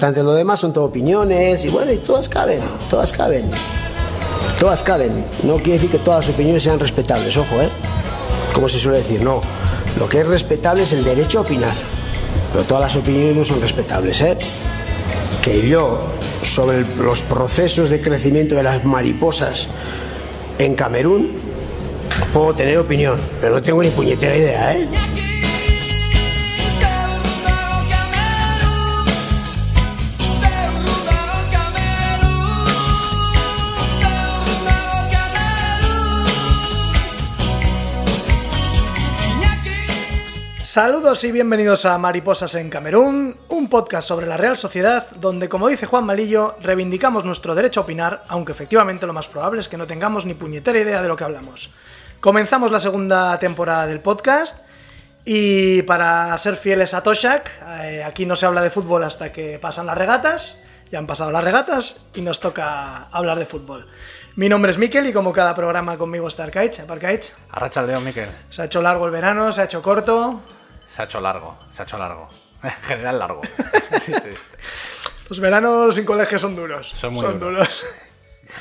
Lo demás son todo opiniones y bueno, y todas caben, todas caben. Todas caben. No quiere decir que todas las opiniones sean respetables, ojo, ¿eh? Como se suele decir, no. Lo que es respetable es el derecho a opinar. Pero todas las opiniones no son respetables, ¿eh? Que yo, sobre los procesos de crecimiento de las mariposas en Camerún, puedo tener opinión, pero no tengo ni puñetera idea, ¿eh? Saludos y bienvenidos a Mariposas en Camerún, un podcast sobre la Real Sociedad, donde, como dice Juan Malillo, reivindicamos nuestro derecho a opinar, aunque efectivamente lo más probable es que no tengamos ni puñetera idea de lo que hablamos. Comenzamos la segunda temporada del podcast y para ser fieles a Toshak, eh, aquí no se habla de fútbol hasta que pasan las regatas, ya han pasado las regatas y nos toca hablar de fútbol. Mi nombre es Miquel y como cada programa conmigo está Arcaich. Arcaich. Arracha el dedo, Miquel. Se ha hecho largo el verano, se ha hecho corto. Se ha hecho largo, se ha hecho largo. En general largo. Sí, sí. Los veranos sin colegio son duros. Son muy duros.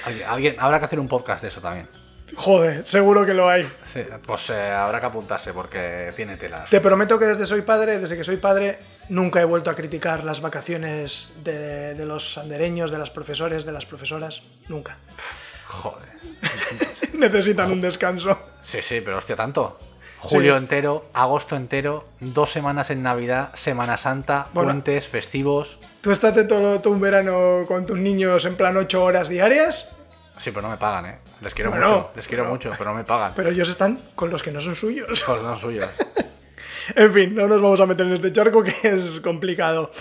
Alguien- Alguien, habrá que hacer un podcast de eso también. Joder, seguro que lo hay. Sí, pues eh, habrá que apuntarse porque tiene telas. Te prometo que desde soy padre, desde que soy padre, nunca he vuelto a criticar las vacaciones de, de los andereños, de las profesores, de las profesoras. Nunca. Joder. Necesitan un descanso. Sí, sí, pero hostia, tanto. Julio entero, agosto entero, dos semanas en Navidad, Semana Santa, Bueno. puentes, festivos. ¿Tú estate todo, todo un verano con tus niños en plan 8 horas diarias? Sí, pero no me pagan, ¿eh? Les quiero Bueno, mucho, les quiero pero- mucho, pero no me pagan. Pero ellos están con los que no son suyos. Pues no suyos. En fin, no nos vamos a meter en este charco que es complicado.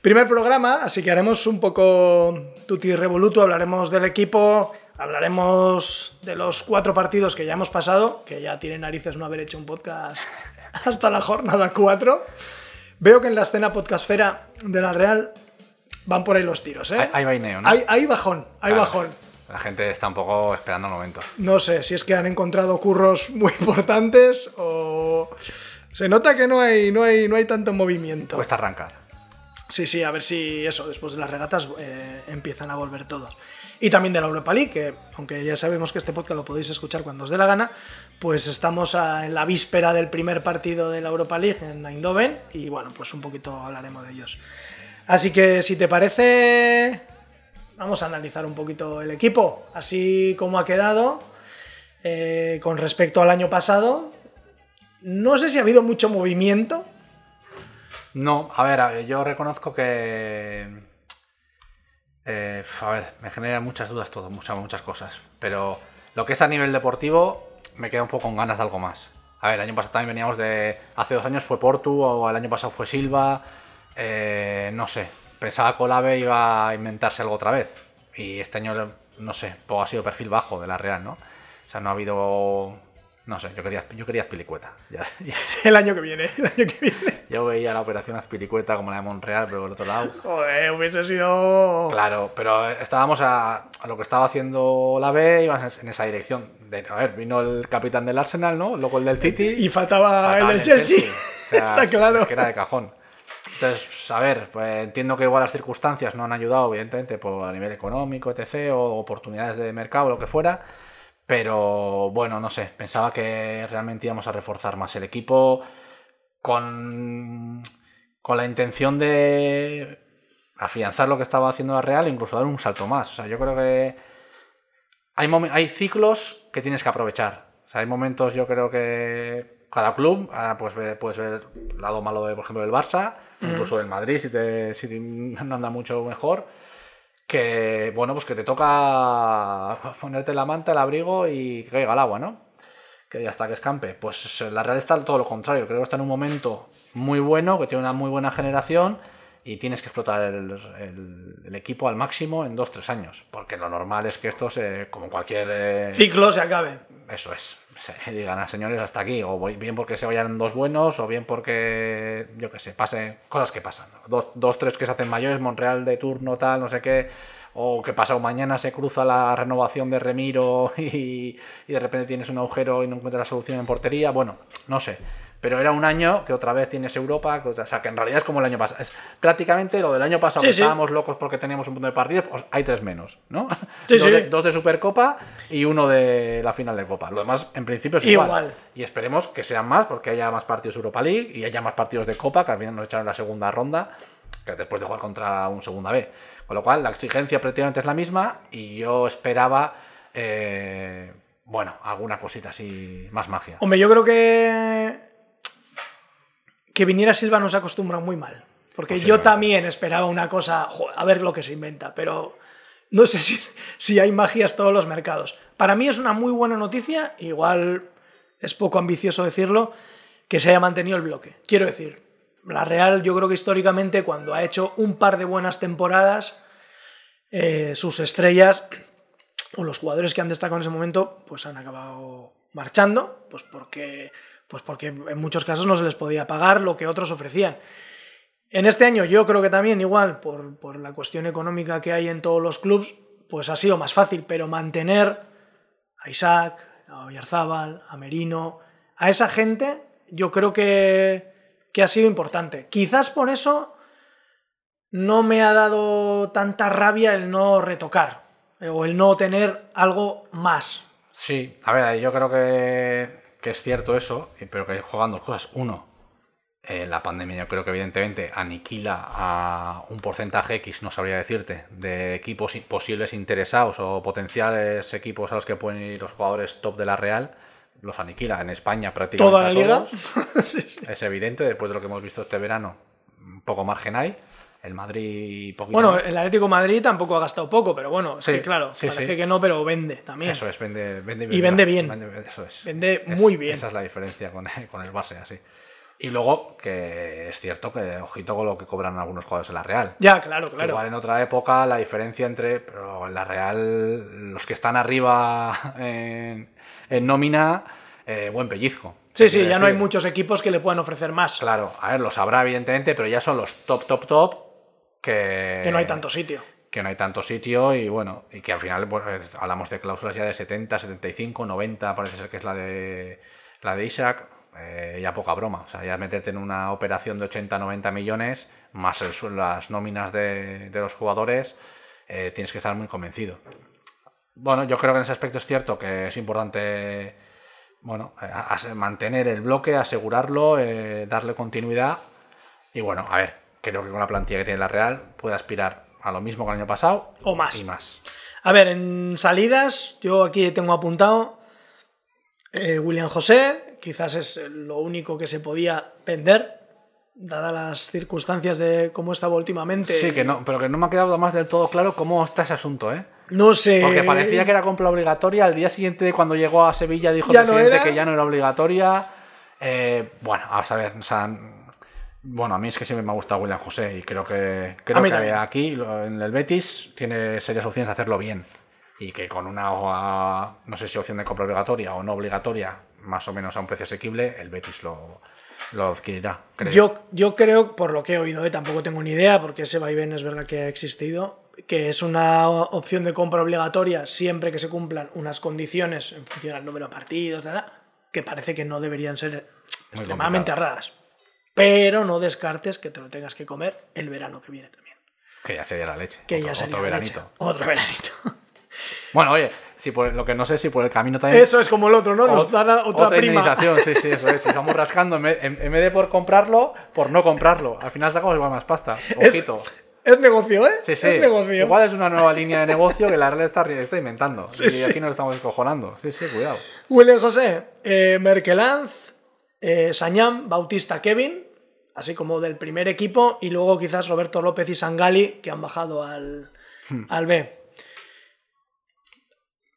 Primer programa, así que haremos un poco tutti revoluto, hablaremos del equipo, hablaremos de los cuatro partidos que ya hemos pasado, que ya tiene narices no haber hecho un podcast hasta la jornada 4. Veo que en la escena podcastfera de la Real van por ahí los tiros, ¿eh? Hay, vaineo, ¿no? Hay, hay bajón, hay Claro. bajón. La gente está un poco esperando el momento. No sé si es que han encontrado curros muy importantes o... Se nota que no hay, no hay, no hay tanto movimiento. Cuesta arrancar. Sí, sí, a ver si eso, después de las regatas eh, empiezan a volver todos. Y también de la Europa League, que aunque ya sabemos que este podcast lo podéis escuchar cuando os dé la gana, pues estamos en la víspera del primer partido de la Europa League en Eindhoven y bueno, pues un poquito hablaremos de ellos. Así que si te parece, vamos a analizar un poquito el equipo, así como ha quedado eh, con respecto al año pasado. No sé si ha habido mucho movimiento, No, a ver, yo reconozco que. Eh, a ver, me genera muchas dudas todo, muchas, muchas cosas. Pero lo que es a nivel deportivo, me queda un poco con ganas de algo más. A ver, el año pasado también veníamos de. Hace dos años fue Portu, o el año pasado fue Silva. eh, no sé, pensaba que Olave iba a inventarse algo otra vez. Y este año, no sé, todo ha sido perfil bajo de la Real, ¿no? O sea, no ha habido. No sé, yo quería, yo quería Azpilicueta. Ya, ya- el año que viene, el año que viene. yo veía la operación Azpilicueta como la de Monreal, pero por otro lado. Joder, hubiese sido. Claro, pero estábamos a, a lo que estaba haciendo la B, ibas en esa dirección. De, a ver, vino el capitán del Arsenal, ¿no? Luego el del City. Y faltaba el del el Chelsea. O sea, Está claro. es que era de cajón. Entonces, a ver, pues entiendo que igual las circunstancias no han ayudado, evidentemente, por a nivel económico, etc., o oportunidades de mercado, lo que fuera. Pero bueno, no sé, pensaba que realmente íbamos a reforzar más el equipo con, con la intención de afianzar lo que estaba haciendo la Real e incluso dar un salto más. O sea, yo creo que hay, hay ciclos que tienes que aprovechar. O sea, hay momentos, yo creo que cada club, ah, pues puedes ver el lado malo de, por ejemplo, del Barça, incluso del Madrid, si, te, si te- no anda mucho mejor, que, bueno, pues que te toca ponerte la manta, el abrigo y que caiga el agua, ¿no? Que ya que escampe. Pues la Real está todo lo contrario, creo que está en un momento muy bueno, que tiene una muy buena generación y tienes que explotar el, el- el equipo al máximo en dos, tres años, porque lo normal es que esto se, como cualquier... eh, Ciclo se acabe. eso es. Se digan a señores hasta aquí. O voy- bien porque se vayan dos buenos, o bien porque, yo qué sé, pase cosas que pasan. Dos, dos, tres que se hacen mayores, Montreal de turno, tal, no sé qué. O que pasado mañana se cruza la renovación de Remiro y, y de repente tienes un agujero y no encuentras la solución en portería. Bueno, no sé. Pero era un año que otra vez tienes Europa, que o sea, que en realidad es como el año pasado. Es prácticamente lo del año pasado, Sí, que sí. estábamos locos porque teníamos un punto de partidos, pues hay tres menos, ¿no? Sí, dos, sí. De, dos de Supercopa y uno de la final de Copa. Lo demás, en principio, es igual. Igual. Y esperemos que sean más, porque haya más partidos Europa League y haya más partidos de Copa, que al final nos echaron la segunda ronda, que después de jugar contra un segunda B. Con lo cual, la exigencia prácticamente es la misma y yo esperaba, eh, bueno, alguna cosita así, más magia. Hombre, yo creo que. Que viniera Silva nos acostumbra muy mal. Porque yo Posiblemente. también esperaba una cosa, jo, a ver lo que se inventa, pero no sé si, si hay magias todos los mercados. Para mí es una muy buena noticia, igual es poco ambicioso decirlo, que se haya mantenido el bloque. Quiero decir, la Real yo creo que históricamente cuando ha hecho un par de buenas temporadas, eh, sus estrellas o los jugadores que han destacado en ese momento, pues han acabado marchando, pues porque, pues porque en muchos casos no se les podía pagar lo que otros ofrecían. En este año yo creo que también igual, por, por la cuestión económica que hay en todos los clubes, pues ha sido más fácil, pero mantener a Isaac, a Oyarzábal, a Merino, a esa gente, yo creo que, que ha sido importante. Quizás por eso no me ha dado tanta rabia el no retocar eh, o el no tener algo más. Sí, a ver, yo creo que, que es cierto eso, pero que juegan dos cosas. Uno, eh, la pandemia yo creo que evidentemente aniquila a un porcentaje X, no sabría decirte, de equipos posibles interesados o potenciales equipos a los que pueden ir los jugadores top de la Real, los aniquila. En España prácticamente Toda la liga. todos. Sí, sí. Es evidente, después de lo que hemos visto este verano, un poco margen hay. El Madrid poquito Bueno, el Atlético de Madrid tampoco ha gastado poco, pero bueno, es Sí, que claro, sí, parece sí. que no, pero vende también. Eso es, vende, vende Y vende bien. eso es. Vende Es- muy bien. Esa es la diferencia con el, con el base, así. Y luego, que es cierto que, ojito con lo que cobran algunos jugadores en la Real. Ya, claro, claro. Igual en otra época la diferencia entre, pero en la Real, los que están arriba en, en nómina, eh, buen pellizco. Sí, sí, ya no hay muchos equipos que le puedan ofrecer más. Claro, a ver, lo sabrá evidentemente, pero ya son los top, top, top que... Que no hay tanto sitio. que no hay tanto sitio y bueno, y que al final pues, hablamos de cláusulas ya de 70, 75, 90, parece ser que es la de la de Isaac, eh, ya poca broma, o sea, ya meterte en una operación de 80, 90 millones, más el las nóminas de, de los jugadores, eh, tienes que estar muy convencido. Bueno, yo creo que en ese aspecto es cierto que es importante bueno, eh, mantener el bloque, asegurarlo, eh, darle continuidad y bueno, a ver, creo que con la plantilla que tiene la Real puede aspirar a lo mismo que el año pasado O más. y más. A ver, en salidas, yo aquí tengo apuntado eh, William José, quizás es lo único que se podía vender, dadas las circunstancias de cómo estaba últimamente. Sí, que no, pero que no me ha quedado más del todo claro cómo está ese asunto, ¿eh? No sé. Porque parecía que era compra obligatoria. Al día siguiente, cuando llegó a Sevilla, dijo ¿Ya el no presidente era? que ya no era obligatoria. Eh, bueno, a saber, o sea, bueno, a mí es que siempre me ha gustado William José y creo que creo que también. aquí en el Betis tiene serias opciones de hacerlo bien y que con una no sé si opción de compra obligatoria o no obligatoria, más o menos a un precio asequible, el Betis lo, lo adquirirá. creo. Yo, yo creo, por lo que he oído, eh, tampoco tengo ni idea, porque ese vaivén es verdad que ha existido, que es una opción de compra obligatoria siempre que se cumplan unas condiciones en función al número de partidos, que parece que no deberían ser extremadamente raras. Pero no descartes que te lo tengas que comer el verano que viene también. que ya sería la leche. Que otro, ya sería otro veranito. leche. Otro veranito. Bueno, oye, si por, lo que no sé si por el camino también. Eso es como el otro, ¿no? Nos Ot- dan a- otra, prima. sí, sí, eso es. Estamos rascando en vez, en- en vez de por comprarlo, por no comprarlo. Al final sacamos igual más pasta. Es- Ojito. Es negocio, ¿eh? Sí, sí. Es negocio. Igual es una nueva línea de negocio que la Real está, está inventando. Sí, y sí. aquí nos estamos escojonando. Sí, sí, cuidado. William José, eh, Merkelanz, eh, Sañam, Bautista, Kevin, así como del primer equipo, y luego quizás Roberto López y Sangali, que han bajado al, Hmm. al B.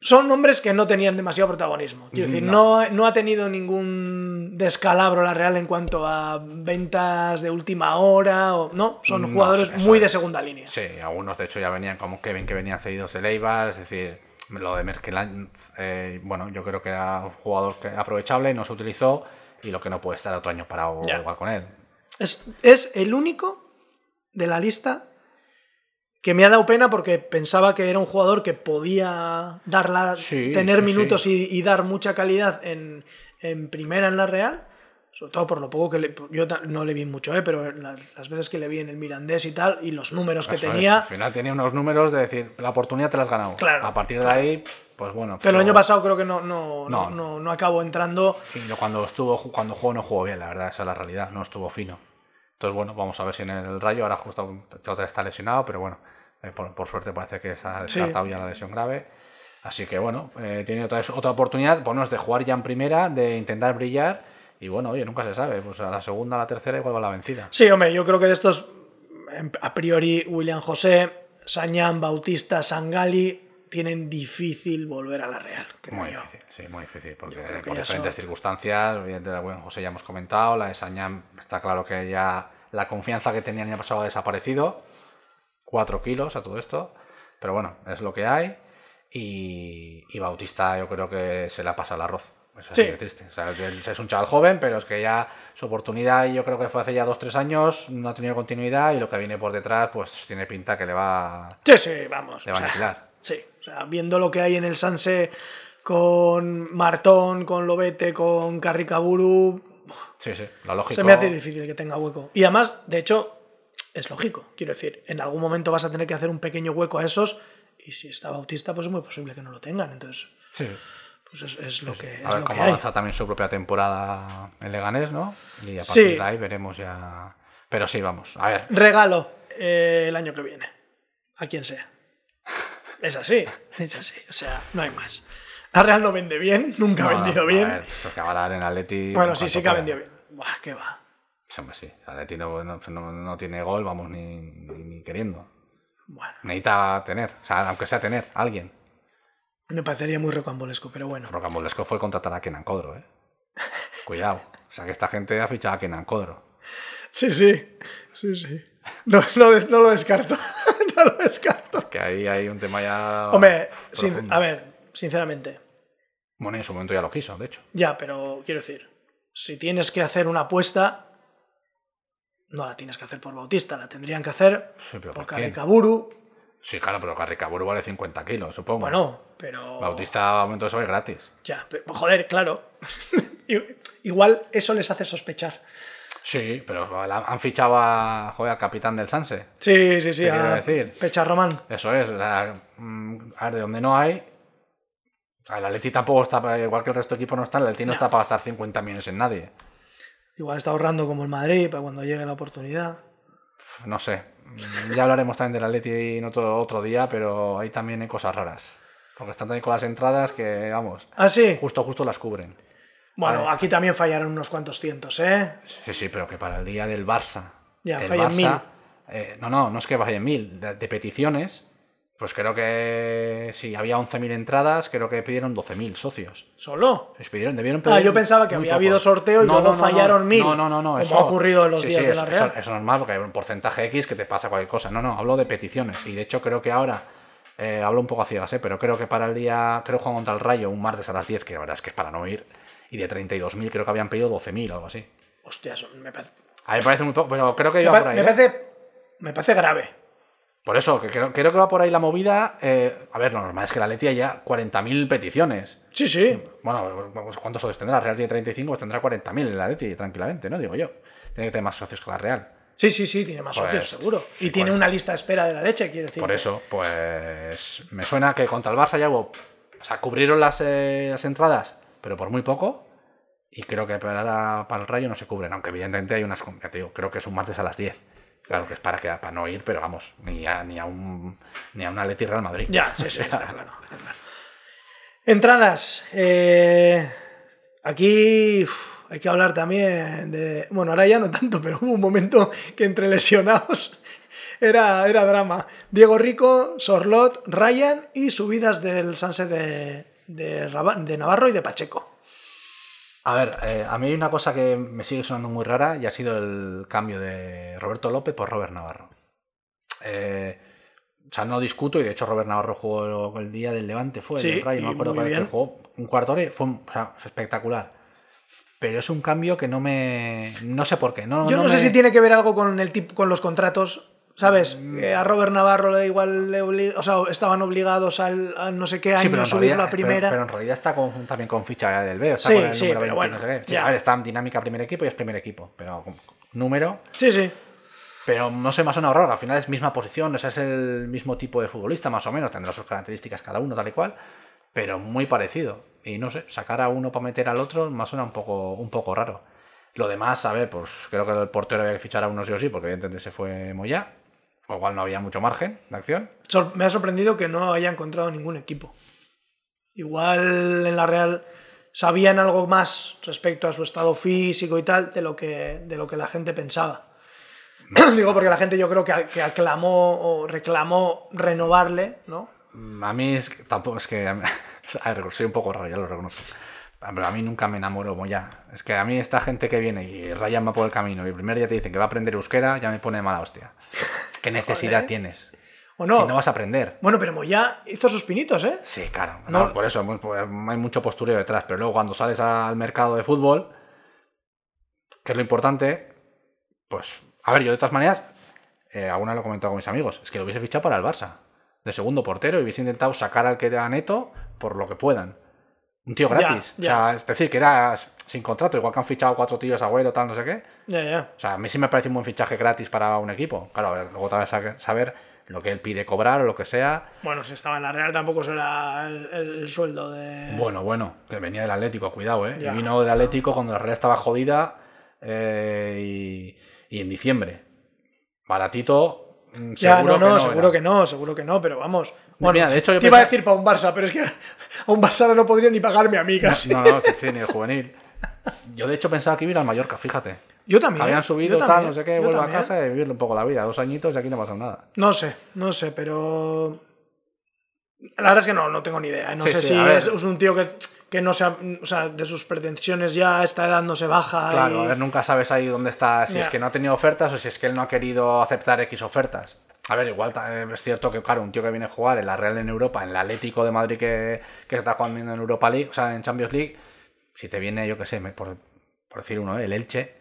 Son nombres que no tenían demasiado protagonismo. Quiero decir, no. no ha tenido ningún descalabro la Real en cuanto a ventas de última hora. O, no, son No, jugadores eso muy de segunda línea. Sí, algunos de hecho ya venían como Kevin, que venían cedidos de Leibar. Es decir, lo de Merkeland, eh, bueno, yo creo que era un jugador que- aprovechable, no se utilizó. Y lo que no puede estar otro año parado Ya. igual con él. Es, es el único de la lista que me ha dado pena porque pensaba que era un jugador que podía darla, Sí, tener sí, minutos Y, y dar mucha calidad en, en primera en la Real, Sobre todo por lo poco que le, yo no le vi mucho, ¿eh? pero las, las veces que le vi en el Mirandés y tal, y los números que es. tenía. Al final tenía unos números de decir, la oportunidad te la has ganado. Claro, A partir de ahí, pues bueno. Pero el pues año pasado creo que no, no, no, No. no, acabó entrando. Sí, cuando estuvo cuando jugó no jugó bien, la verdad, esa es la realidad, no estuvo fino. Entonces, bueno, vamos a ver si en el Rayo ahora justo otra está lesionado, pero bueno, eh, por, por suerte parece que está Sí. descartado ya la lesión grave. Así que bueno, eh, tiene otra, otra oportunidad, bueno, es de jugar ya en primera, de intentar brillar y bueno, oye, nunca se sabe, pues a la segunda, a la tercera igual va la vencida. Sí, hombre, yo creo que de estos, em, a priori, William José, Sañán, Bautista, Sangali, tienen difícil volver a la Real. creo Muy yo. difícil, sí, muy difícil, porque por diferentes son- circunstancias, evidentemente la buen José ya hemos comentado, la de Sañán está claro que ya la confianza que tenía el año pasado ha desaparecido, 4 kilos a todo esto, pero bueno, es lo que hay, y, y Bautista yo creo que se la pasa el arroz. Sí. de triste. O sea, es un chaval joven, pero es que ya su oportunidad, yo creo que fue hace ya 2-3 años, no ha tenido continuidad y lo que viene por detrás, pues tiene pinta que le va, Sí, sí, vamos. le va a aniquilar. sí, o sea, viendo lo que hay en el Sanse con Martón, con Lobete, con Carricaburu, Sí, sí, lo lógico. se me hace difícil que tenga hueco. Y además, de hecho, es lógico. Quiero decir, en algún momento vas a tener que hacer un pequeño hueco a esos. Y si está Bautista, pues es muy posible que no lo tengan. Entonces, Sí. pues es, es lo que, es A ver lo que cómo hay. avanza también su propia temporada en Leganés, ¿no? Y a Sí. partir de ahí veremos ya. Pero sí, vamos. A ver. Regalo eh, el año que viene. A quien sea. Es así, es así. O sea, no hay más. La Real no vende bien, nunca ha no, vendido a bien. ver, porque ahora en Atleti. bueno, en sí, sí que ha vendido bien. Buah, qué va. Hombre, sí. Atleti no, no- no- no tiene gol, vamos, ni, ni- ni queriendo. Bueno, Necesita tener, o sea, aunque sea tener, alguien. me parecería muy rocambolesco, pero bueno. Rocambolesco fue contratar a Kenan Codro, ¿eh? Cuidado. O sea, que esta gente ha fichado a Kenan Codro. Sí, sí. Sí, sí. No, no, no lo descarto. no lo descarto. Que ahí hay un tema ya. Hombre, sin- a ver, sinceramente. Bueno, en su momento ya lo quiso, de hecho. Ya, pero quiero decir, si tienes que hacer una apuesta, no la tienes que hacer por Bautista, la tendrían que hacer Sí, pero por. Carricaburu. Sí, claro, pero Carricaburu vale 50 kilos, supongo. Bueno, pero. Bautista, a momento de eso es gratis. Ya, pero, joder, claro. Igual eso les hace sospechar. Sí, pero han fichado a, joder, al capitán del Sanse. Sí, sí, sí. ¿Qué quiero A decir? Pecha Román. Eso es, o sea, mm, a ver, de donde no hay. El Atleti tampoco está, igual que el resto de equipos no está, el Atleti no está para gastar 50 millones en nadie. Igual está ahorrando como el Madrid para cuando llegue la oportunidad. No sé. Mm, Ya hablaremos también del Atleti en otro, otro día, pero ahí también hay cosas raras. Porque están también con las entradas que, vamos, Ah, sí. justo, justo las cubren. Bueno, aquí también fallaron unos cuantos cientos, ¿eh? Sí, sí, pero que para el día del Barça. Ya, el fallan mil. eh, no, no, no es que fallen mil. De, de peticiones, pues creo que si había 11.000 entradas, creo que pidieron 12.000 socios. ¿Solo? Les pidieron, debieron Ah, yo pensaba que había habido sorteo y luego fallaron mil, No, no, no, no. como eso- ha ocurrido en los sí, días sí, de la Real. Eso, eso es normal porque hay un porcentaje X que te pasa cualquier cosa. No, no, hablo de peticiones. Y de hecho creo que ahora, eh, hablo un poco a ciegas, ¿eh? pero creo que para el día, creo que juegan contra el Rayo un martes a las 10, que la verdad es que es para no ir. Y de 32.000 creo que habían pedido 12.000 o algo así. Hostia, eso me parece, A mí me parece muy poco, pero creo que me iba pa- por ahí. me ¿eh? parece, me parece grave. Por eso, que creo, creo que va por ahí la movida. eh, a ver, lo normal es que la Leti haya 40.000 peticiones. Sí, sí. Bueno, pues, ¿cuántos socios tendrá? La Real tiene 35, pues tendrá 40.000 en la Leti, tranquilamente, ¿no? Digo yo. Tiene que tener más socios que la Real. Sí, sí, sí, tiene más Pues, socios, seguro. Y tiene pues. una lista de espera de la leche, quiero decir. Por eso, pues me suena que contra el Barça ya hubo. O sea, cubrieron las, eh, las entradas, pero por muy poco. Y creo que para, para el Rayo no se cubren, aunque evidentemente hay unas. Ya te digo, creo que es un martes a las 10. Claro que es para, que, para no ir, pero vamos, ni a, ni a un ni a una Leti Real Madrid. Ya, sí, sí, está claro. está claro. Entradas. eh, aquí uf, hay que hablar también de. Bueno, ahora ya no tanto, pero hubo un momento que entre lesionados era, era drama. Diego Rico, Sorlot, Ryan y subidas del Sanse de, de, Navarro y de Pacheco. A ver, eh, a mí hay una cosa que me sigue sonando muy rara y ha sido el cambio de Roberto López por Robert Navarro. Eh, o sea, no discuto y de hecho Robert Navarro jugó el día del Levante, fue Sí, el Rayo, no me acuerdo cuál es, jugó un cuarto hora fue un- o sea, espectacular. Pero es un cambio que no me... No sé por qué. No, Yo no, sé me- si tiene que ver algo con, el tip- con los contratos. ¿Sabes? Mm. A Robert Navarro le igual le obli- o sea, estaban obligados al, a no sé qué año Sí, a en, subirlo realidad, a primera. pero- pero en realidad está con- también con ficha del B. Está Sí, con el sí, número pero 20, bueno, no sé qué. A ver, está en dinámica primer equipo y es primer equipo. Pero con número. Sí, sí. Pero no sé, más o menos raro. Al final es misma posición, o sea, es el mismo tipo de futbolista, más o menos. Tendrá sus características cada uno, tal y cual. Pero muy parecido. Y no sé, sacar a uno para meter al otro me suena un poco, un poco raro. Lo demás, a ver, pues creo que el portero había que fichar a uno sí o sí, porque evidentemente se fue Moya. O igual no había mucho margen de acción. Me ha sorprendido que no haya encontrado ningún equipo. Igual en la Real sabían algo más respecto a su estado físico y tal de lo que, de lo que la gente pensaba. Digo porque la gente yo creo que, que aclamó o reclamó renovarle, ¿no? Mm, A mí es que- tampoco es que. a ver, soy un poco raro, ya lo reconozco. Pero a mí nunca me enamoro Moya. Es que a mí esta gente que viene y rayan va por el camino y el primer día te dicen que va a aprender euskera, ya me pone de mala hostia. ¿Qué necesidad Joder. tienes? ¿O no? Si no vas a aprender. Bueno, pero Moya hizo sus pinitos, ¿eh? Sí, claro. No. no, por eso pues, hay mucho postureo detrás. Pero luego cuando sales al mercado de fútbol, que es lo importante, pues. A ver, yo de todas maneras, eh, alguna lo he comentado con mis amigos, es que lo hubiese fichado para el Barça. De segundo portero y hubiese intentado sacar al que da neto por lo que puedan. Un tío gratis. ya. O sea, es decir, que era sin contrato, igual que han fichado cuatro tíos agüero, tal, no sé qué. Ya, ya. O sea, a mí sí me parece un buen fichaje gratis para un equipo. Claro, a ver, luego te vas a saber lo que él pide cobrar o lo que sea. Bueno, si estaba en la Real tampoco será el, el sueldo de... Bueno, bueno, que venía del Atlético, cuidado, ¿eh? Ya. Y vino del Atlético cuando la Real estaba jodida eh, y, y en diciembre. Baratito, mm, Ya, no, no, que no seguro era. que no, seguro que no, pero vamos. Bueno, Mira, de hecho, yo te iba a decir para un Barça, pero es que a un Barça no podría ni pagarme a mí casi. No, no, sí, sí, ni el juvenil. Yo de hecho pensaba que iba a ir al Mallorca, fíjate. Yo también. Habían subido, tal, no sé qué, vuelvo a casa y vivirle un poco la vida. Dos añitos y aquí no pasa nada. No sé, no sé, pero. La verdad es que no, no tengo ni idea. ¿eh? No Sí, sé sí, si es un tío que, que no se ha- o sea, de sus pretensiones ya a esta edad no se baja. Claro, y- a ver, nunca sabes ahí dónde está, si es que no ha tenido ofertas o si es que él no ha querido aceptar X ofertas. A ver, igual eh, es cierto que, claro, un tío que viene a jugar en la Real en Europa, en el Atlético de Madrid que, que está jugando en Europa League, o sea, en Champions League, si te viene, yo qué sé, por, por decir uno, ¿eh? el Elche,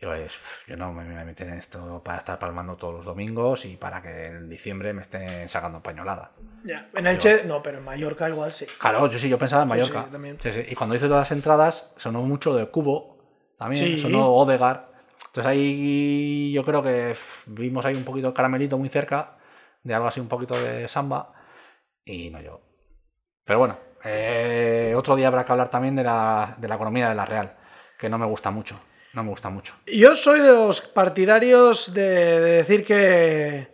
yo, es- yo no me voy a meter en esto para estar palmando todos los domingos y para que en diciembre me estén sacando pañolada. Ya, En Elche, no, pero en Mallorca igual sí. Claro, yo sí, yo pensaba en Pues sí, Mallorca. también. Sí, sí. Y cuando hice todas las entradas, sonó mucho de Cubo, también, sonó Odegar. Entonces ahí yo creo que vimos ahí un poquito de caramelito muy cerca, de algo así un poquito de samba, y no llegó. Pero bueno, eh, otro día habrá que hablar también de la, de la economía de la Real, que no me gusta mucho. No me gusta mucho. Yo soy de los partidarios de, de decir que,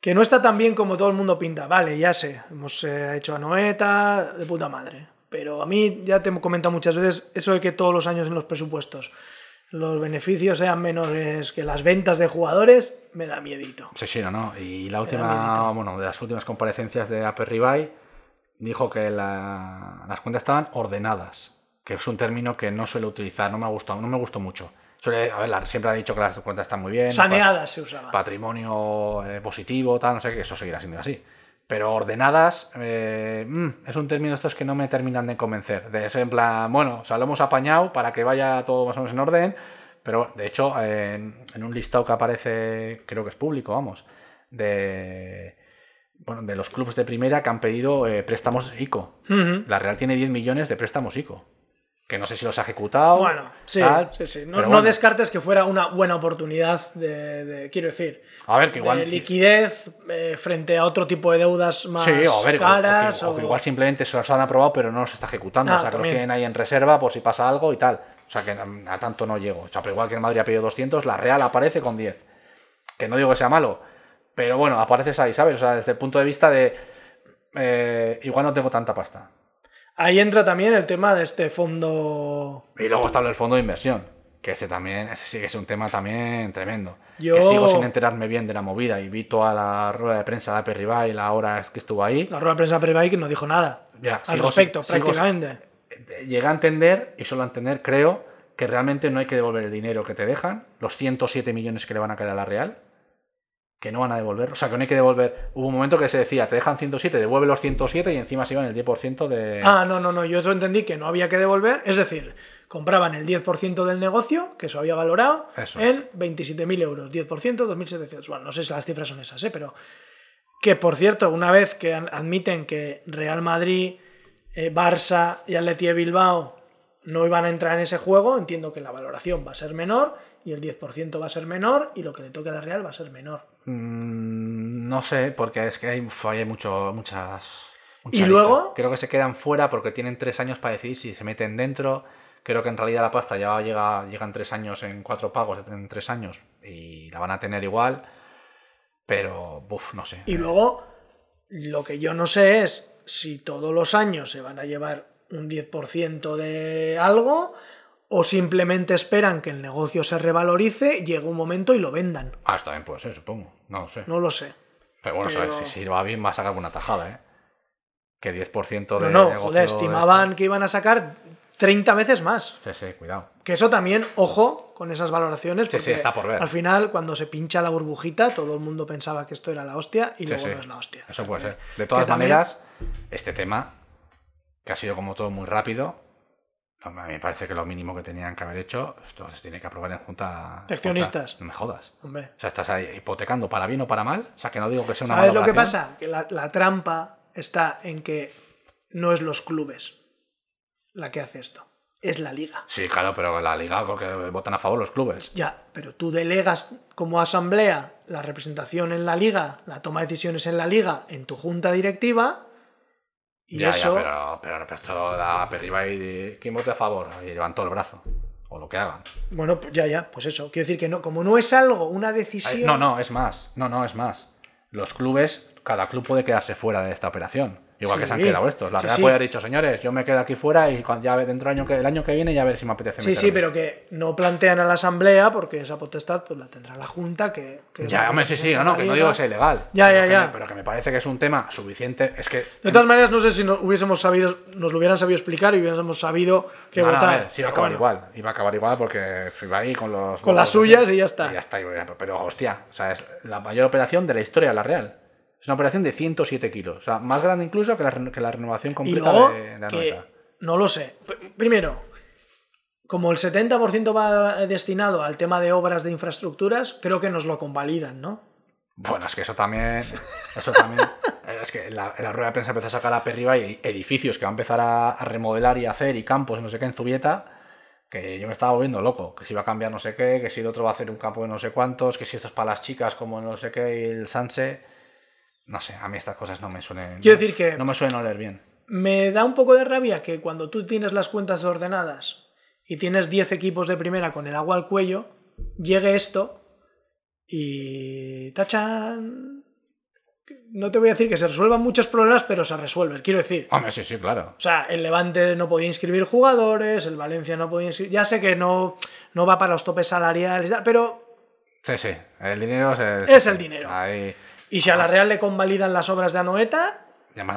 que no está tan bien como todo el mundo pinta. Vale, ya sé, hemos eh, hecho a Noeta de puta madre. Pero a mí, ya te he comentado muchas veces, eso de que todos los años en los presupuestos los beneficios sean menores que las ventas de jugadores, me da miedito. Sí, sí, no, no. Y la última, bueno, de las últimas comparecencias de Aperribay dijo que la- las cuentas estaban ordenadas, que es un término que no suele utilizar, no me ha gustado, no me gustó mucho. Suele, a ver, siempre ha dicho que las cuentas están muy bien, Saneadas se usaba. pa- patrimonio eh, positivo, tal, no sé qué, eso seguirá siendo así. Pero ordenadas, eh, mm, es un término de estos que no me terminan de convencer. De ese en plan, bueno, o sea, lo hemos apañado para que vaya todo más o menos en orden, pero de hecho, eh, en, un listado que aparece, creo que es público, vamos, de, bueno, de los clubes de primera que han pedido eh, préstamos ICO. La Real tiene 10 millones de préstamos ICO. Que no sé si los ha ejecutado. Bueno, sí, tal, sí, sí. No, pero no bueno. descartes que fuera una buena oportunidad de, de- quiero decir, A ver, que igual. de liquidez eh, frente a otro tipo de deudas más Sí, o a ver, o- o caras. que, o que o- igual simplemente se los han aprobado, pero no los está ejecutando. Ah, o sea, que también. los tienen ahí en reserva por si pasa algo y tal. O sea, que a, a tanto no llego. O sea, pero igual que el Madrid ha pedido 200, la Real aparece con 10. Que no digo que sea malo, pero bueno, apareces ahí, ¿sabes? O sea, desde el punto de vista de. eh, igual no tengo tanta pasta. Ahí entra también el tema de este fondo. Y luego está el fondo de inversión. Que ese también, ese sí que es un tema también tremendo. Yo- Que sigo sin enterarme bien de la movida. Y vi toda la rueda de prensa de Aperribay la hora que estuvo ahí. La rueda de prensa privada que no dijo nada Ya, al sigo respecto, sigo prácticamente. Llegué a entender, y solo a entender, creo, que realmente no hay que devolver el dinero que te dejan, los 107 millones que le van a caer a la Real, que no van a devolver. O sea, que no hay que devolver. Hubo un momento que se decía, te dejan 107, devuelve los 107 y encima se iban el 10% de... Ah, no, no, no. Yo eso entendí que no había que devolver. Es decir, compraban el 10% del negocio, que eso había valorado, Eso en 27.000 euros. 10%, 2.700. Bueno, no sé si las cifras son esas, ¿eh? pero que por cierto, una vez que admiten que Real Madrid, eh, Barça y Atleti de Bilbao no iban a entrar en ese juego, entiendo que la valoración va a ser menor y el 10% va a ser menor y lo que le toque a la Real va a ser menor. Mm, no sé, porque es que hay, mucho, muchas. mucha ¿Y lista. luego? Creo que se quedan fuera porque tienen tres años para decidir si se meten dentro. Creo que en realidad la pasta ya llega, llegan tres años en cuatro pagos en tres años y la van a tener igual. Pero, uff, no sé. Y luego, lo que yo no sé es si todos los años se van a llevar un 10% de algo o simplemente esperan que el negocio se revalorice, llegue un momento y lo vendan. Ah, está bien, puede ser, supongo. No lo sé. No lo sé. Pero bueno, pero- ¿sabes? si, si va bien, va a sacar una tajada, ¿eh? Que 10% No, de no, negocio joder, de estimaban que iban a sacar 30 veces más. Sí, sí, cuidado. Que eso también, ojo con esas valoraciones. Sí, sí, porque está por ver. Al final, cuando se pincha la burbujita, todo el mundo pensaba que esto era la hostia y Sí, luego sí. no es la hostia. Eso puede ser. De todas también- maneras, este tema, que ha sido como todo muy rápido, a mí me parece que lo mínimo que tenían que haber hecho, esto se tiene que aprobar en junta. De accionistas. No me jodas. Hombre. O sea, estás ahí hipotecando para bien o para mal. O sea, que no digo que sea una ¿Sabes mala lo que pasa? Que la, la trampa está en que no es los clubes la que hace esto, es la liga. Sí, claro, pero la liga porque votan a favor los clubes. Ya, pero tú delegas como asamblea la representación en la liga, la toma de decisiones en la liga, en tu junta directiva, y ya, eso... ya, pero, pero, pero esto da para arriba y ¿quién vote a favor? Y levantó el brazo. O lo que hagan. Bueno, pues ya, ya, pues eso. Quiero decir que no, como no es algo, una decisión... No, no, es más. No, no, es más. Los clubes, cada club puede quedarse fuera de esta operación. Igual que se han quedado estos. La Sí, Real sí. puede haber dicho, señores, yo me quedo aquí fuera y cuando- ya dentro del año que, el año que viene ya ver si me apetece Sí, sí, meterme". pero que no plantean a la asamblea porque esa potestad pues la tendrá la junta que... que Ya, que hombre, sí, sí, no, no, que no digo que sea ilegal. Ya, ya, que ya. me- pero que me parece que es un tema suficiente. Es que. De todas maneras, no sé si no hubiésemos sabido, nos lo hubieran sabido explicar y hubiésemos sabido No, no, votar. ver, sí iba a acabar bueno. igual. Iba a acabar igual porque iba ahí con los. Con las suyas ¿eh? y ya está. Y ya está. Pero, hostia, o sea, es la mayor operación de la historia de la Real. Es una operación de 107 kilos. O sea, más grande incluso que la, que la renovación Y completa luego, de, de que Anoeta. no lo sé. P- Primero, como el 70% va destinado al tema de obras de infraestructuras, creo que nos lo convalidan, ¿no? Bueno, es que eso también. Eso también. es que en la, la rueda de prensa empezó a sacar a arriba y edificios que va a empezar a, a remodelar y hacer y campos no sé qué en Zubieta. Que yo me estaba volviendo loco. Que si va a cambiar no sé qué, que si el otro va a hacer un campo de no sé cuántos, que si esto es para las chicas como no sé qué y el Sanse. No sé, a mí estas cosas no me suelen. Quiero decir que- No me suelen oler bien. Me da un poco de rabia que cuando tú tienes las cuentas ordenadas y tienes 10 equipos de primera con el agua al cuello, llegue esto y tachan... No te voy a decir que se resuelvan muchos problemas, pero se resuelven. Quiero decir, Hombre, sí, sí, claro. O sea, el Levante no podía inscribir jugadores, el Valencia no podía inscribir. Ya sé que no, no va para los topes salariales, pero. Sí, sí. El dinero es el, Es el dinero. Ahí. Y si a la Real le convalidan las obras de Anoeta,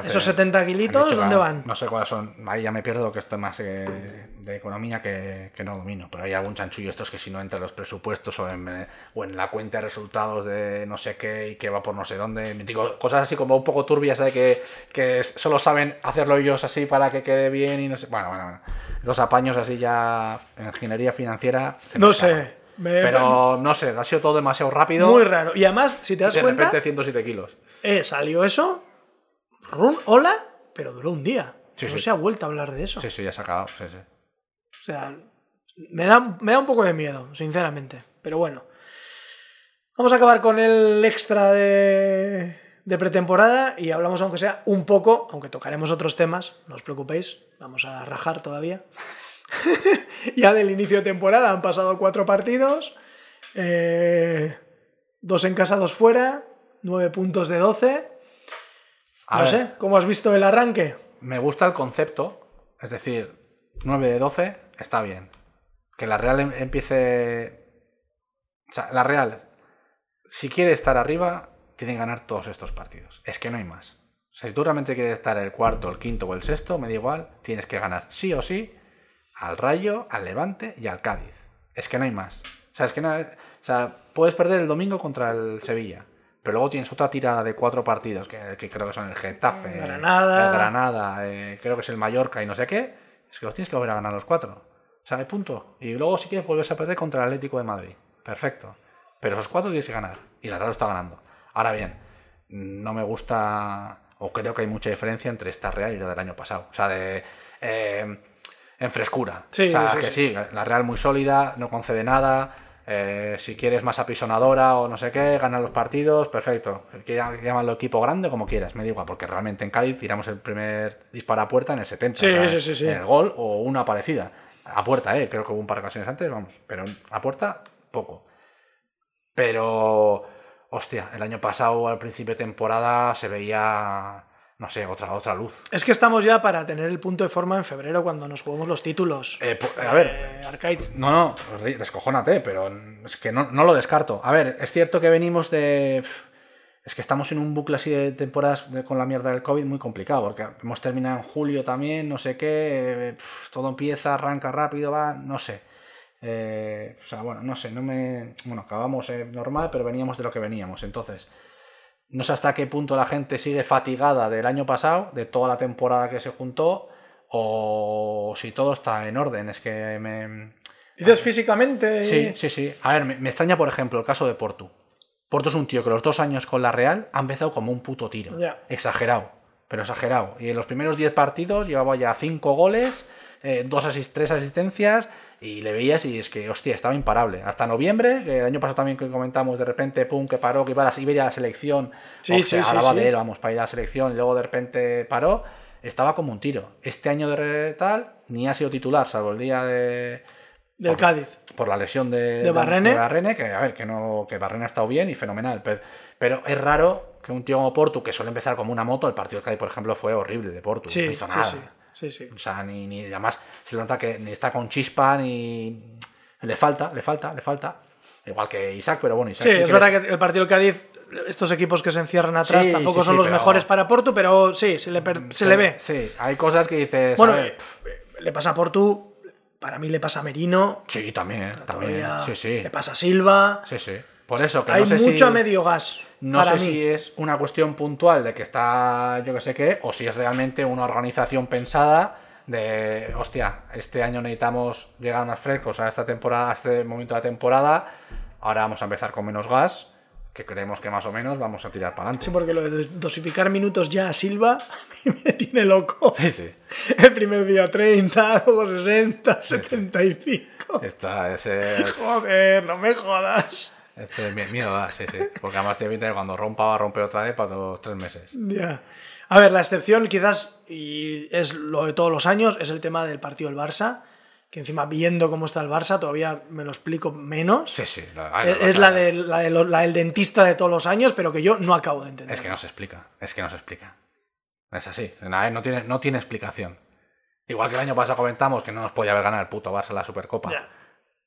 esos 70 han kilitos, ¿dónde van? No sé cuáles son. Ahí ya me pierdo que esto es más eh, de economía que, que no domino. Pero hay algún chanchullo estos que si no entra en los presupuestos o en, eh, o en la cuenta de resultados de no sé qué y que va por no sé dónde. Digo, cosas así como un poco turbias, ¿sabes? Que, que solo saben hacerlo ellos así para que quede bien y no sé. Bueno, bueno, bueno. Estos apaños así ya en ingeniería financiera. No sé. Me- Pero no sé, ha sido todo demasiado rápido. Muy raro. Y además, si te das de cuenta, repente 107 kilos. eh, salió eso, run, hola, pero duró un día. Sí, no sí. se ha vuelto a hablar de eso. Sí, sí, ya se ha acabado. Sí, sí. O sea, me da, me da un poco de miedo, sinceramente. Pero bueno. Vamos a acabar con el extra de, de pretemporada y hablamos, aunque sea un poco, aunque tocaremos otros temas, no os preocupéis, vamos a rajar todavía. ya del inicio de temporada han pasado cuatro partidos, eh, dos en casa, dos fuera, nueve puntos de 12. A no ver. sé, ¿cómo has visto el arranque? Me gusta el concepto, es decir, 9 de 12 está bien. Que la Real em- empiece... O sea, la Real, si quiere estar arriba, tiene que ganar todos estos partidos. Es que no hay más. O sea, si tú realmente quieres estar el cuarto, el quinto o el sexto, me da igual, tienes que ganar sí o sí al Rayo, al Levante y al Cádiz. Es que no hay más. O sea, es que no... O sea, puedes perder el domingo contra el Sevilla. Pero luego tienes otra tirada de cuatro partidos, que, que creo que son el Getafe, Granada. el Granada, eh, creo que es el Mallorca y no sé qué. Es que los tienes que volver a ganar los cuatro. O sea, punto. Y luego si quieres vuelves a perder contra el Atlético de Madrid. Perfecto. Pero esos cuatro tienes que ganar. Y la Real está ganando. Ahora bien, no me gusta, o creo que hay mucha diferencia entre esta Real y la del año pasado. O sea, de... eh, en frescura. Sí, o sea, sí, que sí. sí, la Real muy sólida, no concede nada. eh, si quieres más apisonadora o no sé qué, gana los partidos, perfecto. Llamarlo equipo grande como quieras, me da igual, porque realmente en Cádiz tiramos el primer disparo a puerta en el 70. Sí, o sea, sí, sí. En el gol o una parecida. A puerta, eh, creo que hubo un par de ocasiones antes, vamos, pero a puerta, poco. Pero, hostia, el año pasado al principio de temporada se veía, no sé, otra, otra luz. Es que estamos ya para tener el punto de forma en febrero cuando nos juguemos los títulos. Eh, po- a ver, Eh, Arcade. No, no, descojónate, pero es que no, no lo descarto. A ver, es cierto que venimos de. Es que estamos en un bucle así de temporadas con la mierda del COVID muy complicado, porque hemos terminado en julio también, no sé qué, eh, todo empieza, arranca rápido, va, no sé. Eh, o sea, bueno, no sé, no me. Bueno, acabamos eh, normal, pero veníamos de lo que veníamos. Entonces, no sé hasta qué punto la gente sigue fatigada del año pasado, de toda la temporada que se juntó, o si todo está en orden. Es que me. Dices físicamente. Sí, sí, sí. A ver, me, me extraña, por ejemplo, el caso de Portu. Portu es un tío que los dos años con la Real ha empezado como un puto tiro. Ya. Exagerado, pero exagerado. Y en los primeros 10 partidos llevaba ya 5 goles, eh, dos asis- tres asistencias, y le veías y es que, hostia, estaba imparable. Hasta noviembre, que el año pasado también que comentamos, de repente, pum, que paró, que iba a, iba a ir a la selección. Sí, o sí, sea, sí, hablaba sí. de él, vamos, para ir a la selección, y luego de repente paró. Estaba como un tiro. Este año de tal, ni ha sido titular, salvo el día de, Del Cádiz. por la lesión de, ¿De Barrene? Barrene, que a ver, que no, que Barrene ha estado bien y fenomenal. Pero, pero es raro que un tío como Portu, que suele empezar como una moto, el partido del Cádiz, por ejemplo, fue horrible de Portu. Sí, no hizo nada. sí, sí, sí. O sea, ni, ni además se le nota que ni está con chispa, ni. Le falta, le falta, le falta. Igual que Isaac, pero bueno, Isaac. Sí, sí es que verdad le- que el partido del Cádiz, estos equipos que se encierran atrás Sí, tampoco sí, son sí, los pero- mejores para Portu, pero sí, se le, per- se le ve. Sí, hay cosas que dices. Bueno, ver, le pasa a Portu, para mí le pasa a Merino, sí, también, eh, también. Sí, sí. le pasa a Silva. Sí, sí. Por eso, que Hay no sé mucho si... medio gas. No para sé mí. si es una cuestión puntual de que está, yo que sé qué, o si es realmente una organización pensada de, hostia, este año necesitamos llegar más frescos a esta temporada, a este momento de la temporada, ahora vamos a empezar con menos gas, que creemos que más o menos vamos a tirar para Sí, adelante. porque lo de dosificar minutos ya a Silva a mí me tiene loco. Sí, sí. El primer día 30, luego 60, 75. Esta, ese, Joder, no me jodas. Mi- miedo da, sí, sí. Porque además de que cuando rompa va a romper otra vez para los tres meses. Ya. A ver, la excepción quizás, y es lo de todos los años, es el tema del partido del Barça, que encima viendo cómo está el Barça todavía me lo explico menos. Sí, sí. la- Es, la- es la, de, la, de lo- la del dentista de todos los años, pero que yo no acabo de entender. Es que no se explica, es que no se explica. Es así, no tiene, no tiene explicación. Igual que el año pasado comentamos que no nos podía haber ganado el puto Barça la Supercopa. Ya.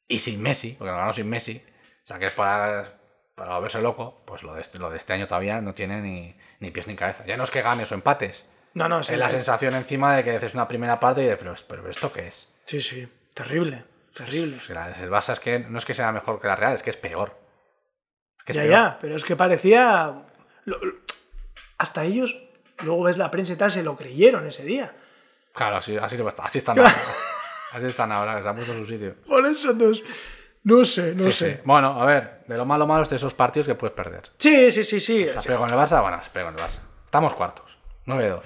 Y sin Messi, porque lo ganó sin Messi. O sea que es para, para volverse loco. Pues lo de, este, lo de este año todavía no tiene ni, ni pies ni cabeza. Ya no es que ganes o empates. No, no, Es sí, la sensación encima de que haces una primera parte y de, pero, pero ¿esto qué es? sí, sí, terrible, terrible. El Barça es que no es que sea mejor que la Real, es que es peor. Es que es Ya, peor. ya, pero es que parecía... hasta ellos, luego ves la prensa y tal, se lo creyeron ese día. Claro, así, así, así están ahora. Así están ahora, que se han puesto en su sitio. Por eso, entonces, no sé, no Sí, sé. sí. Bueno, a ver, de lo malo malo es de esos partidos que puedes perder. Sí, sí, sí, sí. ¿Se pegó en el Barça? Bueno, se pegó en el Barça. Estamos cuartos. 9-12.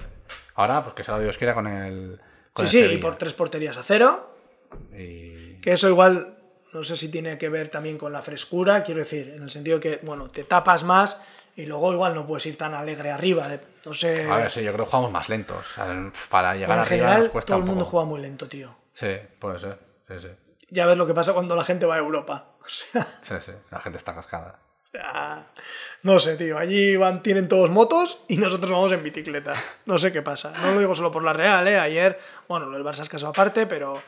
Ahora, pues que sea Dios quiera con el. Con Sí, el sí, y por tres porterías a cero. Y- Que eso igual, no sé si tiene que ver también con la frescura, quiero decir, en el sentido que, bueno, te tapas más y luego igual no puedes ir tan alegre arriba. de- no sé. A ver, sí, yo creo que jugamos más lentos. O sea, Para llegar Bueno, en arriba general, nos cuesta todo el un mundo poco. juega muy lento, tío. Sí, puede ser. Sí, sí. Ya ves lo que pasa cuando la gente va a Europa. O sea, Sí, sí. La gente está cascada. o sea, no sé, tío. Allí van, tienen todos motos y nosotros vamos en bicicleta. No sé qué pasa. No lo digo solo por la Real, ¿eh? Ayer, bueno, el Barça es caso aparte, pero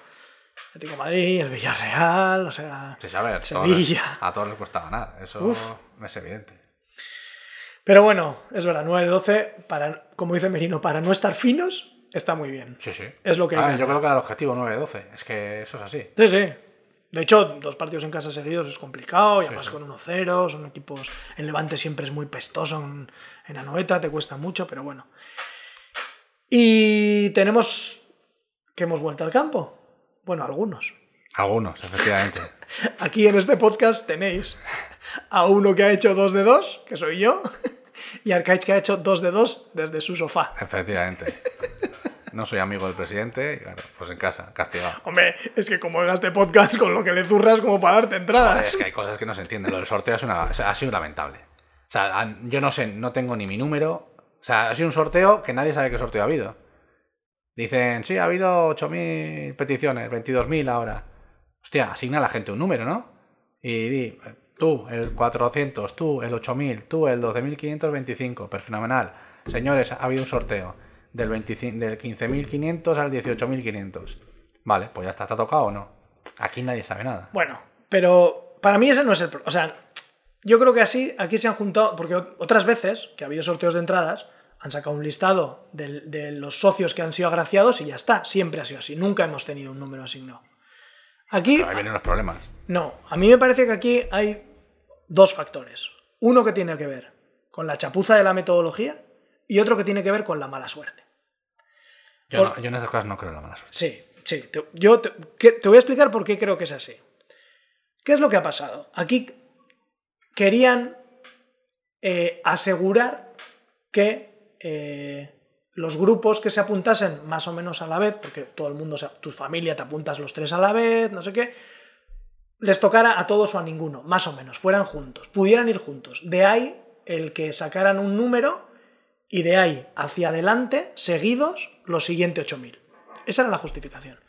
Atlético de Madrid, el Villarreal, o sea, Sí, sí, a ver, Sevilla. todos- a todos les cuesta ganar. Eso Uf. es evidente. Pero bueno, es verdad, 9-12, para, como dice Merino, para no estar finos, está muy bien. Sí, sí. Es lo que hay A que ver, yo hacer. creo que era el objetivo 9-12. Es que eso es así. Sí, sí. De hecho, dos partidos en casa seguidos es complicado, y además sí. con 1-0, son equipos... El Levante siempre es muy pestoso en, en Anoeta, te cuesta mucho, pero bueno. Y tenemos que hemos vuelto al campo. Bueno, algunos. Algunos, efectivamente. Aquí en este podcast tenéis a uno que ha hecho dos de dos, que soy yo, y Arcaich que ha hecho dos de dos desde su sofá. Efectivamente. No soy amigo del presidente, y claro, pues en casa, castigado. Hombre, es que como hagas este podcast con lo que le zurras como para darte entradas. Joder, es que hay cosas que no se entienden. Lo del sorteo es una- ha sido lamentable. O sea, yo no sé, no tengo ni mi número. O sea, ha sido un sorteo que nadie sabe qué sorteo ha habido. Dicen, sí, ha habido 8.000 peticiones, 22.000 ahora. Hostia, asigna a la gente un número, ¿no? Y di, tú el 400, tú el 8.000, tú el 12.525. Pero fenomenal. Señores, ha habido un sorteo del, 25 del 15.500 al 18.500. Vale, pues ya está, ¿te ha tocado o no? Aquí nadie sabe nada. Bueno, pero para mí ese no es el... pro- O sea, yo creo que así, aquí se han juntado, porque ot- otras veces que ha habido sorteos de entradas, han sacado un listado de, los socios que han sido agraciados y ya está, siempre ha sido así, nunca hemos tenido un número asignado. Aquí, Pero ahí vienen los problemas. no, a mí me parece que aquí hay dos factores. Uno que tiene que ver con la chapuza de la metodología y otro que tiene que ver con la mala suerte. Yo, Por- no- yo en esas cosas no creo en la mala suerte. Sí, sí. te- yo te, que- te voy a explicar por qué creo que es así. ¿Qué es lo que ha pasado? Aquí querían eh, asegurar que eh, los grupos que se apuntasen más o menos a la vez, porque todo el mundo, se- tu familia te apuntas los tres a la vez, no sé qué, les tocara a todos o a ninguno, más o menos, fueran juntos, pudieran ir juntos. De ahí el que sacaran un número y de ahí hacia adelante, seguidos, los siguientes 8.000. Esa era la justificación.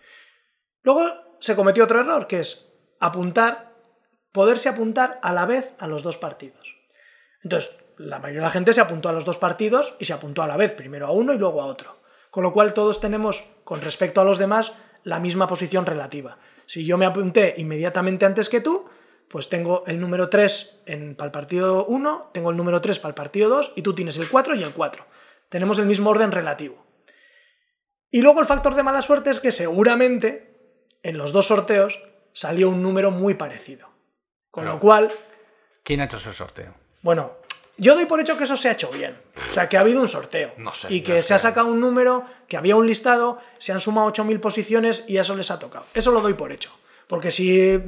Luego se cometió otro error, que es apuntar, poderse apuntar a la vez a los dos partidos. Entonces, la mayoría de la gente se apuntó a los dos partidos y se apuntó a la vez, primero a uno y luego a otro. Con lo cual todos tenemos, con respecto a los demás, la misma posición relativa. Si yo me apunté inmediatamente antes que tú, pues tengo el número 3 en, para el partido 1, tengo el número 3 para el partido 2 y tú tienes el 4 y el 4. Tenemos el mismo orden relativo. Y luego el factor de mala suerte es que seguramente en los dos sorteos salió un número muy parecido. Con lo cual, ¿Quién ha hecho ese sorteo? bueno, yo doy por hecho que eso se ha hecho bien. O sea, que ha habido un sorteo. No sé, y no que se ha sacado un número, que había un listado, se han sumado 8.000 posiciones y eso les ha tocado. Eso lo doy por hecho. Porque si,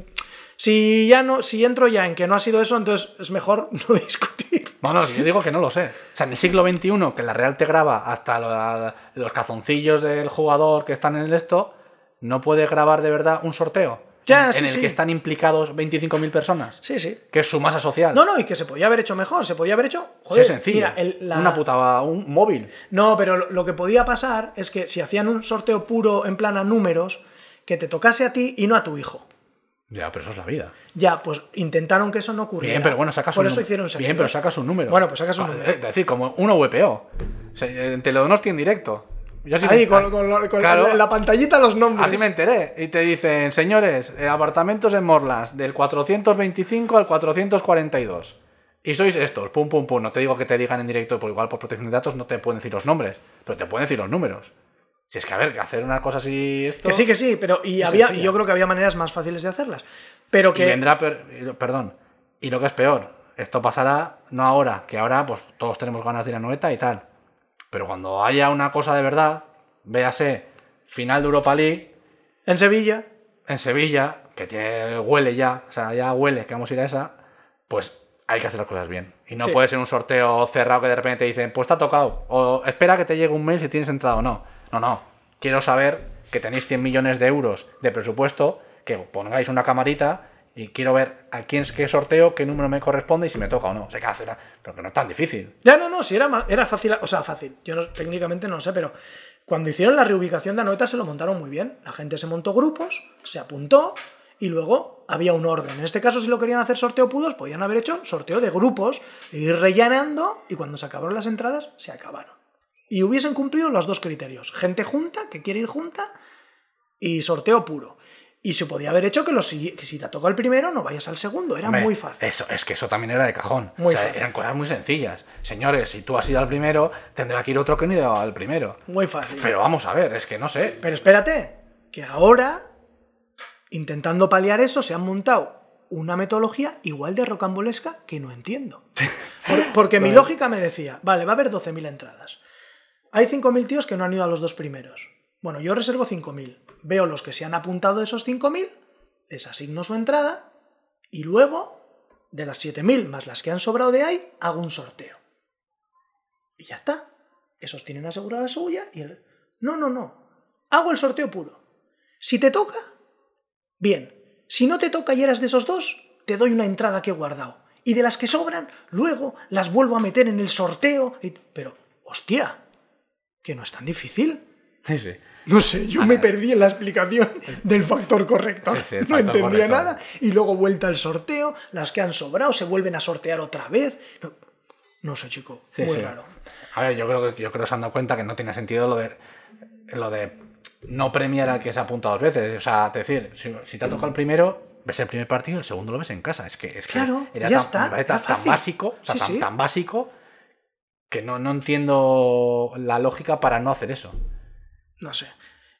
si ya no, si entro ya en que no ha sido eso, entonces es mejor no discutir. No, no, si yo digo que no lo sé. O sea, en el siglo XXI, que la Real te graba hasta lo- los cazoncillos del jugador que están en el esto, no puede grabar de verdad un sorteo. Ya, en, sí, en el sí. que están implicados 25.000 personas. Sí, sí. Que es su masa social. No, no, y que se podía haber hecho mejor. Se podía haber hecho. Sí, Joder, es sencillo. Mira, el- la- Una puta, un móvil. No, pero lo, lo que podía pasar es que si hacían un sorteo puro en plan a números, que te tocase a ti y no a tu hijo. Ya, pero eso es la vida. Ya, pues intentaron que eso no ocurriera. Bien, pero bueno, sacas Por un eso hicieron Bien, seguidos. pero sacas un número. Bueno, pues sacas un Joder, número. Es decir, como una VPO. Sea, en Teledonosti en directo. Yo sí Ahí, me- con, con- con Claro. la, la pantallita los nombres. Así me enteré. Y te dicen, señores, eh, apartamentos en Morlands, del 425 al 442. Y sois estos, pum, pum, pum. No te digo que te digan en directo, por igual por protección de datos no te pueden decir los nombres, pero te pueden decir los números. Si es que, a ver, hacer una cosa así. Esto, Que sí, que sí, pero y había, sencilla. yo creo que había maneras más fáciles de hacerlas. Pero Y que. vendrá, per- y lo- perdón. Y lo que es peor, esto pasará no ahora, que ahora pues todos tenemos ganas de ir a Noeta y tal. Pero cuando haya una cosa de verdad, véase final de Europa League En Sevilla. en Sevilla, que tiene, huele ya, o sea, ya huele que vamos a ir a esa, pues hay que hacer las cosas bien. Y no Sí. puede ser un sorteo cerrado que de repente dicen, pues te ha tocado, o espera que te llegue un mail si tienes entrada o no. No, no. Quiero saber que tenéis 100 millones de euros de presupuesto, que pongáis una camarita y quiero ver a quién es qué sorteo, qué número me corresponde y si me toca o no. O sea, pero que no es tan difícil. Ya no, no, si era, era fácil, o sea, fácil. Yo no- técnicamente no lo sé, pero cuando hicieron la reubicación de Anoeta se lo montaron muy bien. La gente se montó grupos, se apuntó y luego había un orden. En este caso, si lo querían hacer sorteo pudos, podían haber hecho sorteo de grupos, ir rellenando y cuando se acabaron las entradas, se acabaron. Y hubiesen cumplido los dos criterios. Gente junta, que quiere ir junta, y sorteo puro. Y se podía haber hecho que, los, sigui- que si te toca el primero, no vayas al segundo. Era Hombre, muy fácil. Eso, es que eso también era de cajón. Muy O sea, fácil. eran cosas muy sencillas. Señores, si tú has ido al primero, tendrá que ir otro que no ha ido al primero. Muy fácil. Pero vamos a ver, es que no sé. Pero espérate, que ahora, intentando paliar eso, se han montado una metodología igual de rocambolesca que no entiendo. Por- porque mi lógica me decía, vale, va a haber 12.000 entradas. Hay 5.000 tíos que no han ido a los dos primeros. Bueno, yo reservo 5.000. Veo los que se han apuntado de esos 5.000 les asigno su entrada y luego, de las 7.000 más las que han sobrado de ahí, hago un sorteo. Y ya está. Esos tienen asegurada suya y el... No, no, no. Hago el sorteo puro. Si te toca, bien. Si no te toca y eras de esos dos, te doy una entrada que he guardado. Y de las que sobran, luego las vuelvo a meter en el sorteo. y- Pero, hostia, que no es tan difícil. Sí, sí. No sé, yo me perdí en la explicación del factor corrector. Sí, sí, el no entendía corrector. nada. Y luego vuelta al sorteo, las que han sobrado se vuelven a sortear otra vez. No, no sé, chico, Sí, muy raro. A ver, yo creo que yo creo que se han dado cuenta que no tiene sentido lo de lo de no premiar al que se apunta dos veces. O sea, es decir, si, si te ha tocado el primero, ves el primer partido, el segundo lo ves en casa. Es que, es que Claro, era ya tan, está, era tan- fácil. básico, o sea, Sí, tan, sí. tan básico que no, no entiendo la lógica para no hacer eso. No sé.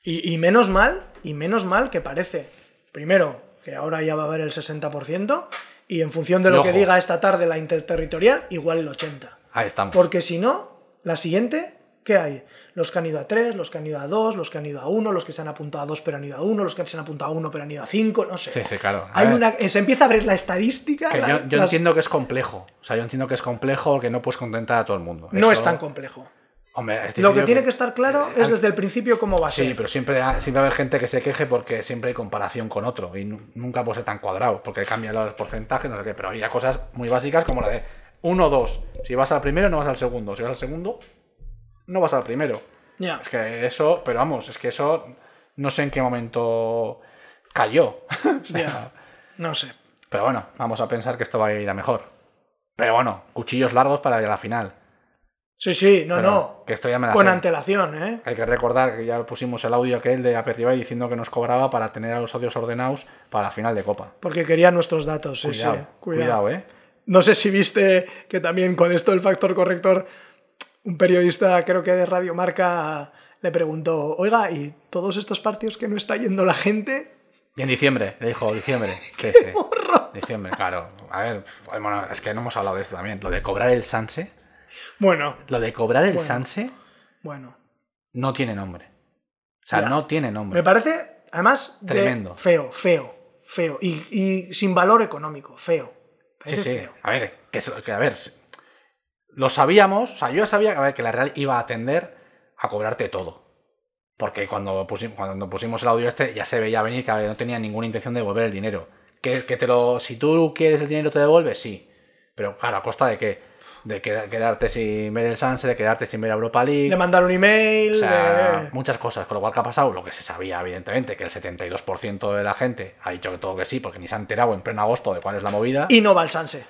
Y, y menos mal, y menos mal que parece, primero, que ahora ya va a haber el 60%, y en función de lo que diga esta tarde la interterritorial, igual el 80%. Ahí estamos. Porque si no, la siguiente, ¿qué hay? Los que han ido a 3, los que han ido a 2, los que han ido a 1, los que se han apuntado a 2 pero han ido a 1, los que se han apuntado a 1 pero han ido a 5, no sé. Sí, sí, claro. Hay una, eh, se empieza a ver la estadística. que la- yo, yo las- entiendo que es complejo. O sea, yo entiendo que es complejo que no puedes contentar a todo el mundo. No Eso- es tan complejo. Hombre, Lo que tiene que estar claro Eh, es desde el principio cómo va a Sí, ser. pero siempre, ha- siempre va a haber gente que se queje porque siempre hay comparación con otro y nu- nunca puede ser tan cuadrado porque cambian los porcentajes, no sé qué, pero había cosas muy básicas como la de 1 o 2. Si vas al primero, no vas al segundo. Si vas al segundo, no vas al primero. Ya. Es que eso, pero vamos, es que eso no sé en qué momento cayó. Ya. No sé. Pero bueno, vamos a pensar que esto va a ir a mejor. Pero bueno, cuchillos largos para la final. Sí, sí, no, Pero no. Que esto ya me la Con sé. antelación, ¿eh? Hay que recordar que ya pusimos el audio aquel de Aperriba diciendo que nos cobraba para tener a los odios ordenados para la final de Copa. Porque quería nuestros datos, sí, cuidado, sí. cuidado, ¿eh? No sé si viste que también con esto del factor corrector, un periodista, creo que de Radio Marca, le preguntó, oiga, ¿y todos estos partidos que no está yendo la gente? Y en diciembre, le dijo, diciembre. Sí, sí. Diciembre, claro. A ver, bueno, es que no hemos hablado de esto también. Lo de cobrar el Sanse, Bueno, lo de cobrar el Bueno. Sanse bueno. no tiene nombre. O sea, no tiene nombre. Me parece, además, de Tremendo. feo, feo, feo. Y, y sin valor económico, feo. Sí, Parece sí. feo. A ver, que, que a ver, lo sabíamos, o sea, yo ya sabía que, a ver, que la Real iba a tender a cobrarte todo. Porque cuando pusimos, cuando pusimos el audio este ya se veía venir que no tenía ninguna intención de devolver el dinero. Que, que te lo, si tú quieres el dinero te devuelves, sí. Pero claro, ¿a costa de qué? De queda- quedarte sin ver el Sanse, de quedarte sin ver Europa League. De mandar un email, O sea, de... muchas cosas. Con lo cual, ¿qué ha pasado? Lo que se sabía, evidentemente, que el 72% de la gente ha dicho que todo que sí, porque ni se ha enterado en pleno agosto de cuál es la movida. Y no va al Sanse.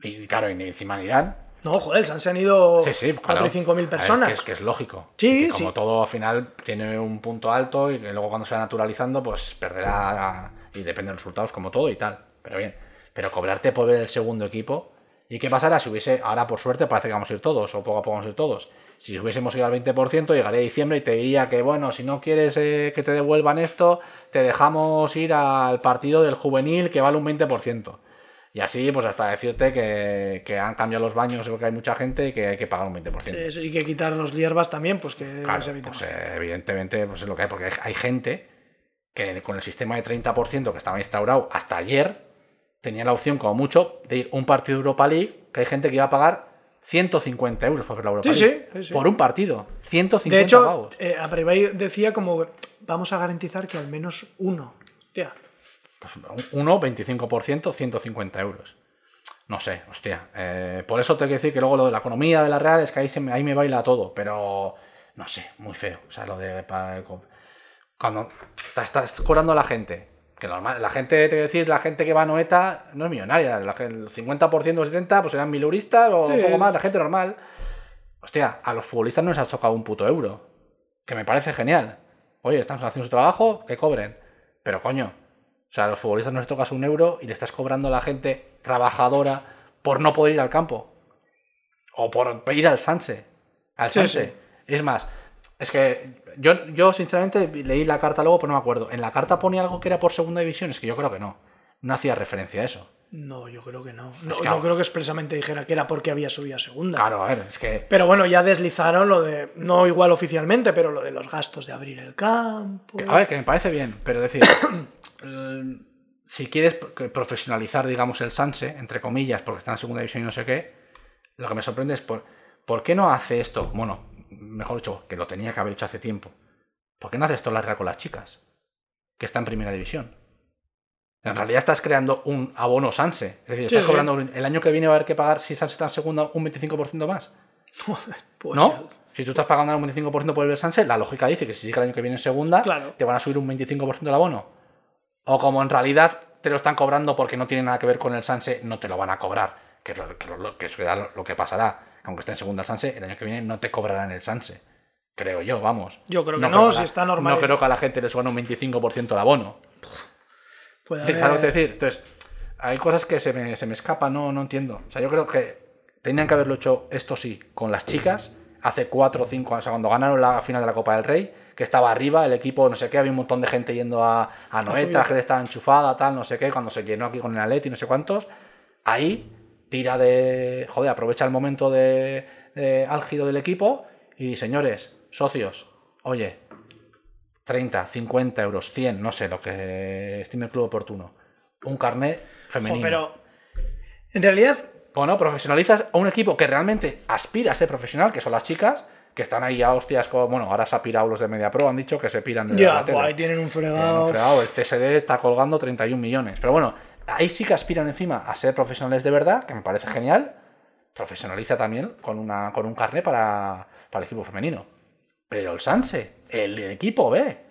Y claro, y ni encima ni irán. No, joder, Sanse han ido Sí, sí, 4 claro. y 5 mil ver, personas. que, es, que es lógico. Sí, Que como sí. todo al final tiene un punto alto y que luego cuando se va naturalizando, pues perderá y depende de los resultados como todo y tal. Pero bien. Pero cobrarte por ver el segundo equipo. ¿Y qué pasará si hubiese, ahora por suerte parece que vamos a ir todos, o poco a poco vamos a ir todos? Si hubiésemos ido al 20%, llegaría a diciembre y te diría que, bueno, si no quieres eh, que te devuelvan esto, te dejamos ir al partido del juvenil que vale un 20%. Y así, pues hasta decirte que, que han cambiado los baños porque hay mucha gente y que hay que pagar un 20%. Sí, y que quitar los hierbas también, pues que claro, se pues, eh, evidentemente, pues es lo que hay, porque hay, gente que con el sistema de 30% que estaba instaurado hasta ayer, tenía la opción, como mucho, de ir un partido de Europa League, que hay gente que iba a pagar 150 euros por la Europa League. Sí, sí. sí. Por un partido. 150 De hecho, pavos. Eh, decía como, vamos a garantizar que al menos uno. 1, 25%, 150 euros. No sé, hostia. Eh, por eso tengo que decir que luego lo de la economía de la real es que ahí, se me, ahí me baila todo, pero no sé, muy feo. O sea, lo de. Cuando estás, cobrando a la gente, que normal, la gente, te voy a decir, la gente que va a Noeta no es millonaria. La, el 50% o 70% pues serán miluristas o sí. un poco más, la gente normal. Hostia, a los futbolistas no les ha tocado un puto euro. Que me parece genial. Oye, estamos haciendo su trabajo, que cobren. Pero coño, o sea, a los futbolistas no les tocas un euro y le estás cobrando a la gente trabajadora por no poder ir al campo. O por ir al Sanse. Al Sí, Sanse. sí. Es más, es que yo, yo sinceramente leí la carta luego, pero no me acuerdo. ¿En la carta ponía algo que era por segunda división? Es que yo creo que no. No hacía referencia a eso. No, yo creo que no. No, que- no creo que expresamente dijera que era porque había subido a segunda. Claro, a ver, es que. Pero bueno, ya deslizaron lo de, no igual oficialmente, pero lo de los gastos de abrir el campo. A ver, que me parece bien, pero decir, si quieres profesionalizar, digamos, el Sanse, entre comillas, porque está en segunda división y no sé qué, lo que me sorprende es por, ¿por qué no hace esto? Bueno, mejor dicho, que lo tenía que haber hecho hace tiempo. ¿Por qué no hace esto la Real con las chicas? Que está en primera división. En realidad estás creando un abono Sanse. Es decir, Sí, estás cobrando el año que viene va a haber que pagar, si Sanse está en segunda, un 25% más. Pues ¿No? ya. Si tú estás pagando un 25% por el Sanse, la lógica dice que si sigue el año que viene en segunda, Claro. te van a subir un 25% el abono. O como en realidad te lo están cobrando porque no tiene nada que ver con el Sanse, no te lo van a cobrar. Que es lo que, lo- que, lo- que pasará. Aunque esté en segunda el Sanse, el año que viene no te cobrarán el Sanse. Creo yo, vamos. Yo creo que no, creo si la- está normal. No creo que a la gente le suban un 25% el abono. Puede Sí, ¿Sabes lo que haber- te decir? Entonces, hay cosas que se me, se me escapan, no, no entiendo. O sea, yo creo que tenían que haberlo hecho esto sí, con las chicas, hace cuatro o cinco años, o sea, cuando ganaron la final de la Copa del Rey, que estaba arriba, el equipo, no sé qué, había un montón de gente yendo a, a Noeta, que estaba enchufada, tal, no sé qué, cuando se llenó aquí con el Atleti, no sé cuántos. Ahí, tira de. Joder, aprovecha el momento de, de álgido del equipo y, señores, socios, oye, 30, 50 euros, 100, no sé, lo que estime el club oportuno. Un carnet Jo, femenino. pero en realidad, Bueno, profesionalizas a un equipo que realmente aspira a ser profesional, que son las chicas, que están ahí a hostias con. Bueno, ahora se ha pirado los de Media Pro, han dicho que se piran de ya, la tele. ahí tienen un Tienen fregado. un fregado, el CSD está colgando 31 millones. Pero bueno, ahí sí que aspiran encima a ser profesionales de verdad, que me parece genial. Profesionaliza también con, una, con un carnet para, para el equipo femenino. Pero el Sanse, el equipo B.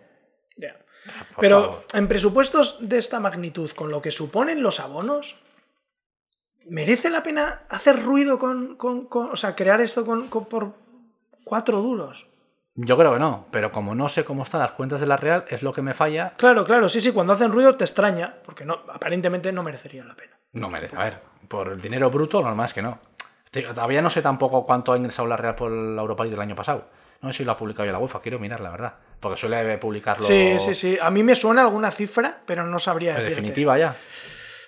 Por Pero favor. en presupuestos de esta magnitud, con lo que suponen los abonos, ¿merece la pena hacer ruido con, con- con- o sea, crear esto con, con- por cuatro duros? Yo creo que no, pero como no sé cómo están las cuentas de la Real, es lo que me falla. Claro, claro, sí, sí, cuando hacen ruido te extraña, porque no, aparentemente no merecería la pena. No merece. A ver, por el dinero bruto, lo normal es que no. Todavía no sé tampoco cuánto ha ingresado la Real por la Europa League del año pasado. No sé si lo ha publicado ya la UEFA, quiero mirar, la verdad. Porque suele publicarlo Sí, sí, sí. A mí me suena alguna cifra, pero no sabría en decirte. definitiva ya.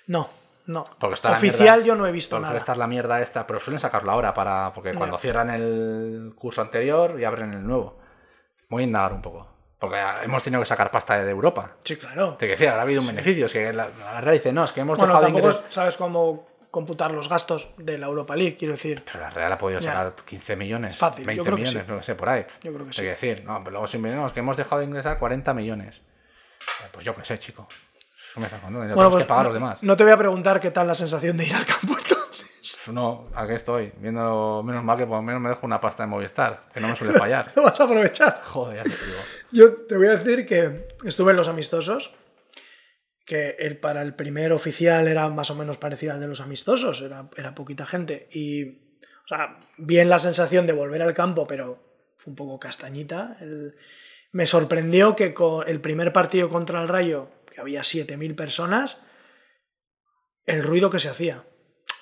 No, no. Porque está Oficial mierda- yo no he visto Porque nada. estar la mierda esta, pero suelen sacarlo ahora para. Porque cuando cierran el curso anterior y abren el nuevo. Voy a indagar un poco. Porque hemos tenido que sacar pasta de Europa. Sí, claro. Te decía, ahora ha habido un beneficio. Es que la, la Real dice, no, es que hemos Bueno, dejado tampoco ingresos. sabes cómo computar los gastos de la Europa League, quiero decir. Pero la Real ha podido Ya. sacar 15 millones, Es fácil, yo 20 creo que millones, sí. no sé, por ahí. Yo creo que Hay sí. que decir, no, pero luego siempre no, es que hemos dejado de ingresar 40 millones. Eh, Pues yo qué sé, chico. ¿Qué me estás contando? Ya Bueno, pues que pagar no, los demás. no te voy a preguntar qué tal la sensación de ir al campo entonces. No, aquí estoy, viendo menos mal que por lo menos me dejo una pasta de Movistar, que no me suele fallar. Lo vas a aprovechar. Joder, ya te digo. Yo te voy a decir que estuve en los amistosos, que el, para el primer oficial era más o menos parecido al de los amistosos, era, era poquita gente. Y, o sea, bien la sensación de volver al campo, pero fue un poco castañita. El- me sorprendió que con el primer partido contra el Rayo, que había 7.000 personas, el ruido que se hacía.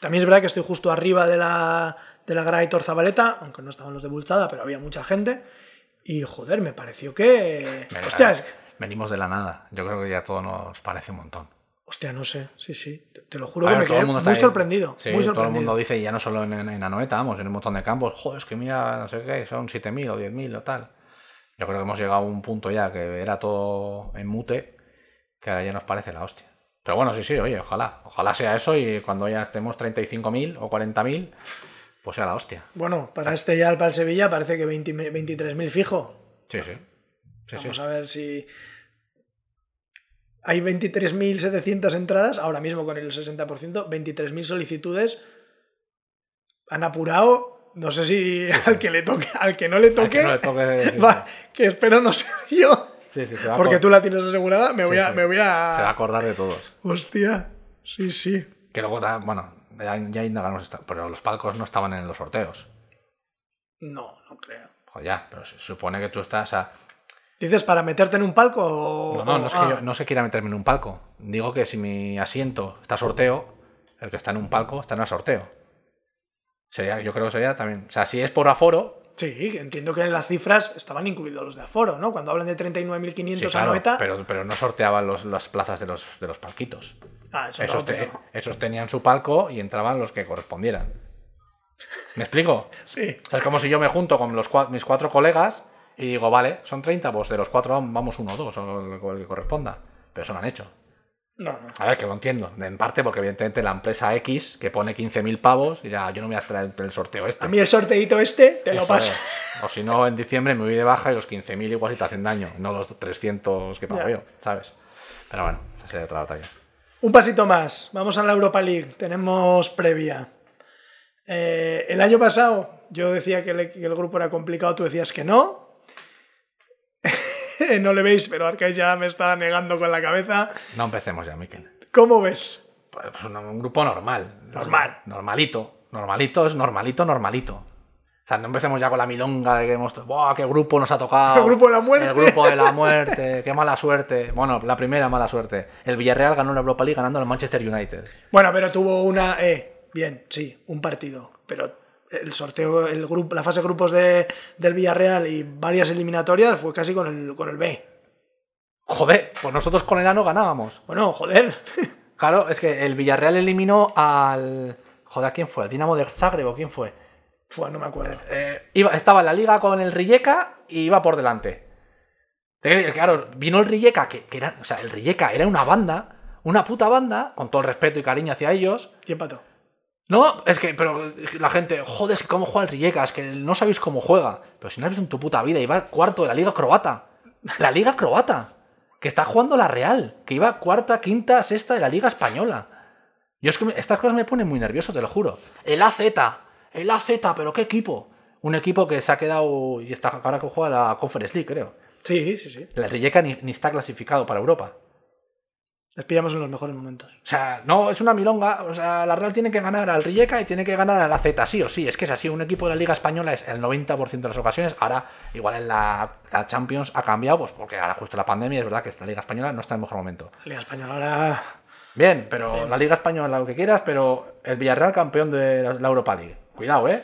También es verdad que estoy justo arriba de la, de la grada Hitor Zabaleta, aunque no estaban los de Bulchada, pero había mucha gente. Y joder, me pareció que. Hostia, es que- Venimos de la nada. Yo creo que ya todo nos parece un montón. Hostia, no sé, sí, sí. Te, te lo juro A que ver, me todo el quedé mundo muy ahí. sorprendido. Sí, muy todo el sorprendido. mundo dice, y ya no solo en, en, en Anoeta, vamos, en un montón de campos, joder, es que mira, no sé qué, son 7.000 o 10.000 o tal. Yo creo que hemos llegado a un punto ya que era todo en mute, que ahora ya nos parece la hostia. Pero bueno, sí, sí, oye, ojalá. Ojalá sea eso y cuando ya estemos 35.000 o 40.000, pues sea la hostia. Bueno, para este ya, para el Sevilla, parece que 20 23.000 fijo. Sí, sí. Vamos a ver si. Hay 23.700 entradas, ahora mismo con el 60%, 23.000 solicitudes. Han apurado, no sé si al que le toque, al que no le toque, que no le toque, va, que espero no ser yo, Sí, sí, se va a porque tú la tienes asegurada, me sí, voy a, me voy Se va a a, acordar de todos. hostia, sí, sí. Que luego, bueno, ya, ya indagamos, pero los palcos no estaban en los sorteos. No, no creo. Joder, ya, pero se supone que tú estás a... ¿Dices para meterte en un palco o.? No, no, no es que ah, yo no se quiera meterme en un palco. Digo que si mi asiento está a sorteo, el que está en un palco está en el sorteo. Sería, yo creo que sería también. O sea, si es por aforo, Sí, entiendo que en las cifras estaban incluidos los de aforo, ¿no? Cuando hablan de 39.500 sí, a claro, Noeta. pero, pero no sorteaban los- las plazas de los, de los palquitos. Ah, eso Esos, te- esos tenían su palco y entraban los que correspondieran. ¿Me explico? Sí. O sea, es como si yo me junto con los mis cuatro colegas y digo, vale, son 30, pues de los cuatro vamos uno o dos, o el, que corresponda. Pero eso no han hecho. No, no. A ver, que lo entiendo. En parte porque, evidentemente, la empresa X que pone 15.000 pavos y ya yo no me voy a extraer el, el sorteo este. A mí el sorteito este te lo pasa. es. O si no, en diciembre me voy de baja y los 15.000 igual si te hacen daño, no los 300 que pago Ya. yo, ¿sabes? Pero bueno, esa sería otra batalla. Un pasito más. Vamos a la Europa League. Tenemos previa. Eh, el año pasado yo decía que el, que el grupo era complicado, tú decías que no. no le veis, pero Arcais ya me está negando con la cabeza. No empecemos ya, Miquel. ¿Cómo ves? Pues un, un grupo normal. Normal. Normalito. Normalito es normalito, normalito. O sea, no empecemos ya con la milonga de que hemos... ¡Buah, qué grupo nos ha tocado! El grupo de la muerte. El grupo de la muerte, qué mala suerte. Bueno, la primera mala suerte. El Villarreal ganó la Europa League ganando al Manchester United. Bueno, pero tuvo una. Eh, bien, sí, un partido. Pero el sorteo, el grupo, la fase de grupos de, del Villarreal y varias eliminatorias fue casi con el, con el B. Joder, pues nosotros con el ANO ganábamos. Bueno, joder. Claro, es que el Villarreal eliminó al. Joder, ¿a quién fue? ¿Al Dinamo de Zagreb o quién fue? Fue, no me acuerdo. Eh, iba, estaba en la liga con el Rijeka y iba por delante. Claro, vino el Rijeka, que, que era. O sea, el Rijeka era una banda, una puta banda, con todo el respeto y cariño hacia ellos. Y empató. No, es que, pero la gente, joder, es que cómo juega el Rijeka, es que no sabéis cómo juega. Pero si no has visto en tu puta vida, iba cuarto de la liga croata. La liga croata. Que está jugando la Real. Que iba cuarta, quinta, sexta de la liga española. Yo es que me- estas cosas me ponen muy nervioso, te lo juro. El AZ. El AZ, pero qué equipo. Un equipo que se ha quedado y está ahora que juega la Conference League, creo. Sí, sí, sí. El Rijeka ni, ni está clasificado para Europa. Les pillamos en los mejores momentos. O sea, no, es una milonga. O sea, la Real tiene que ganar al Rijeka y tiene que ganar a la Z, sí o sí. Es que es así. Un equipo de la Liga Española es el 90% de las ocasiones. Ahora, igual en la, la Champions ha cambiado, pues porque ahora justo la pandemia es verdad que esta Liga Española no está en el mejor momento. La Liga Española ahora. Bien, pero Bien. la Liga Española lo que quieras, pero el Villarreal campeón de la Europa League. Cuidado, ¿eh?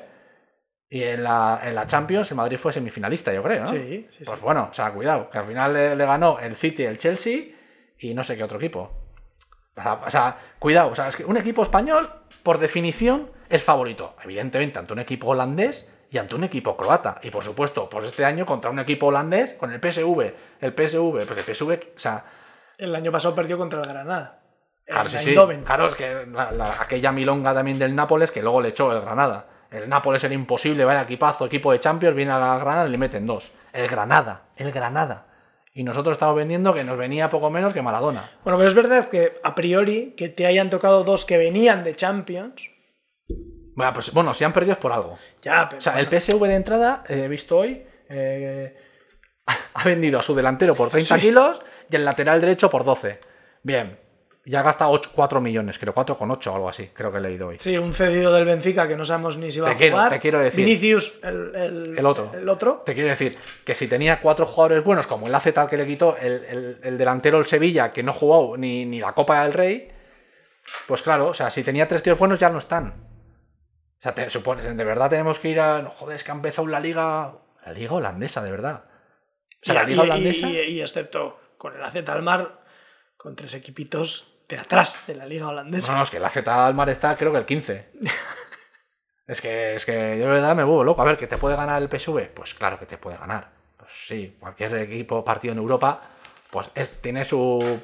Y en la, en la Champions el Madrid fue semifinalista, yo creo, ¿no? Sí, sí, sí. Pues bueno, o sea, cuidado, que al final le, le ganó el City, el Chelsea y no sé qué otro equipo. O sea, o sea, cuidado, o sea, es que un equipo español, por definición, es favorito. Evidentemente, ante un equipo holandés y ante un equipo croata. Y por supuesto, pues este año contra un equipo holandés con el PSV. El PSV, porque el PSV, o sea, El año pasado perdió contra el Granada. El Claro, sí, sí. Claro, es que la- la- aquella milonga también del Nápoles que luego le echó el Granada. El Nápoles era imposible, vaya equipazo, equipo de Champions, viene a la Granada y le meten dos. El Granada, el Granada. Y nosotros estamos vendiendo que nos venía poco menos que Maradona. Bueno, pero es verdad que a priori que te hayan tocado dos que venían de Champions. Bueno, pues, bueno, si han perdido es por algo. Ya, pero. O sea, el PSV de entrada, eh, he visto hoy, eh, ha vendido a su delantero por 30 Sí. kilos y el lateral derecho por 12. Bien, ya gasta 8, 4 millones, creo, 4,8 o algo así, creo que he leído hoy. Sí, un cedido del Benfica que no sabemos ni si va Te a quiero- jugar. te quiero decir. Vinicius, el, el- El otro. El otro. Te quiero decir que si tenía cuatro jugadores buenos, como el AZ al que le quitó el, el- el delantero el Sevilla, que no jugó ni, ni la Copa del Rey, pues claro, o sea, si tenía tres tíos buenos ya no están. O sea, te, supone, de verdad tenemos que ir a. Joder, es que ha empezado la liga. La liga holandesa, de verdad. O sea, y, la liga holandesa. y- y excepto con el AZ Almar, con tres equipitos de atrás de la liga holandesa. No, no, es que el AZ Almar está, creo que el 15. es que, es que yo de verdad me vuelvo loco. A ver, ¿que te puede ganar el PSV? Pues claro que te puede ganar. Pues sí, cualquier equipo partido en Europa, pues es- tiene su,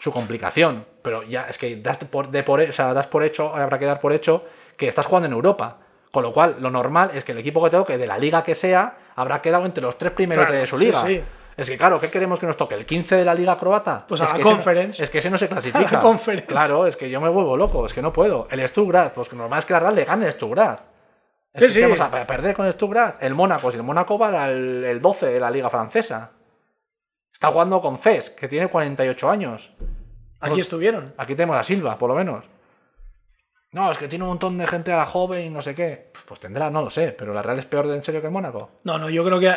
su complicación. Pero ya es que das por, de por, o sea, das por hecho, habrá que dar por hecho que estás jugando en Europa. Con lo cual, lo normal es que el equipo que te toque, de la liga que sea, habrá quedado entre los tres primeros Claro, de su sí, liga. sí. Es que claro, ¿qué queremos que nos toque? ¿El 15 de la liga croata? Pues a la no- Conference. es que ese no se clasifica. Conference. Claro, es que yo me vuelvo loco, es que no puedo. El Stuttgart, pues que normal es que la Real le gane el Stuttgart. Es Sí, que sí. vamos a perder con el Stuttgart. El Mónaco, si el Mónaco va al el 12 de la liga francesa. Está jugando con CES, que tiene 48 años. Aquí estuvieron. Aquí tenemos a Silva, por lo menos. No, es que tiene un montón de gente a la joven y no sé qué. Pues tendrá, no lo sé, pero la Real es peor de en serio que el Mónaco. No, no, yo creo que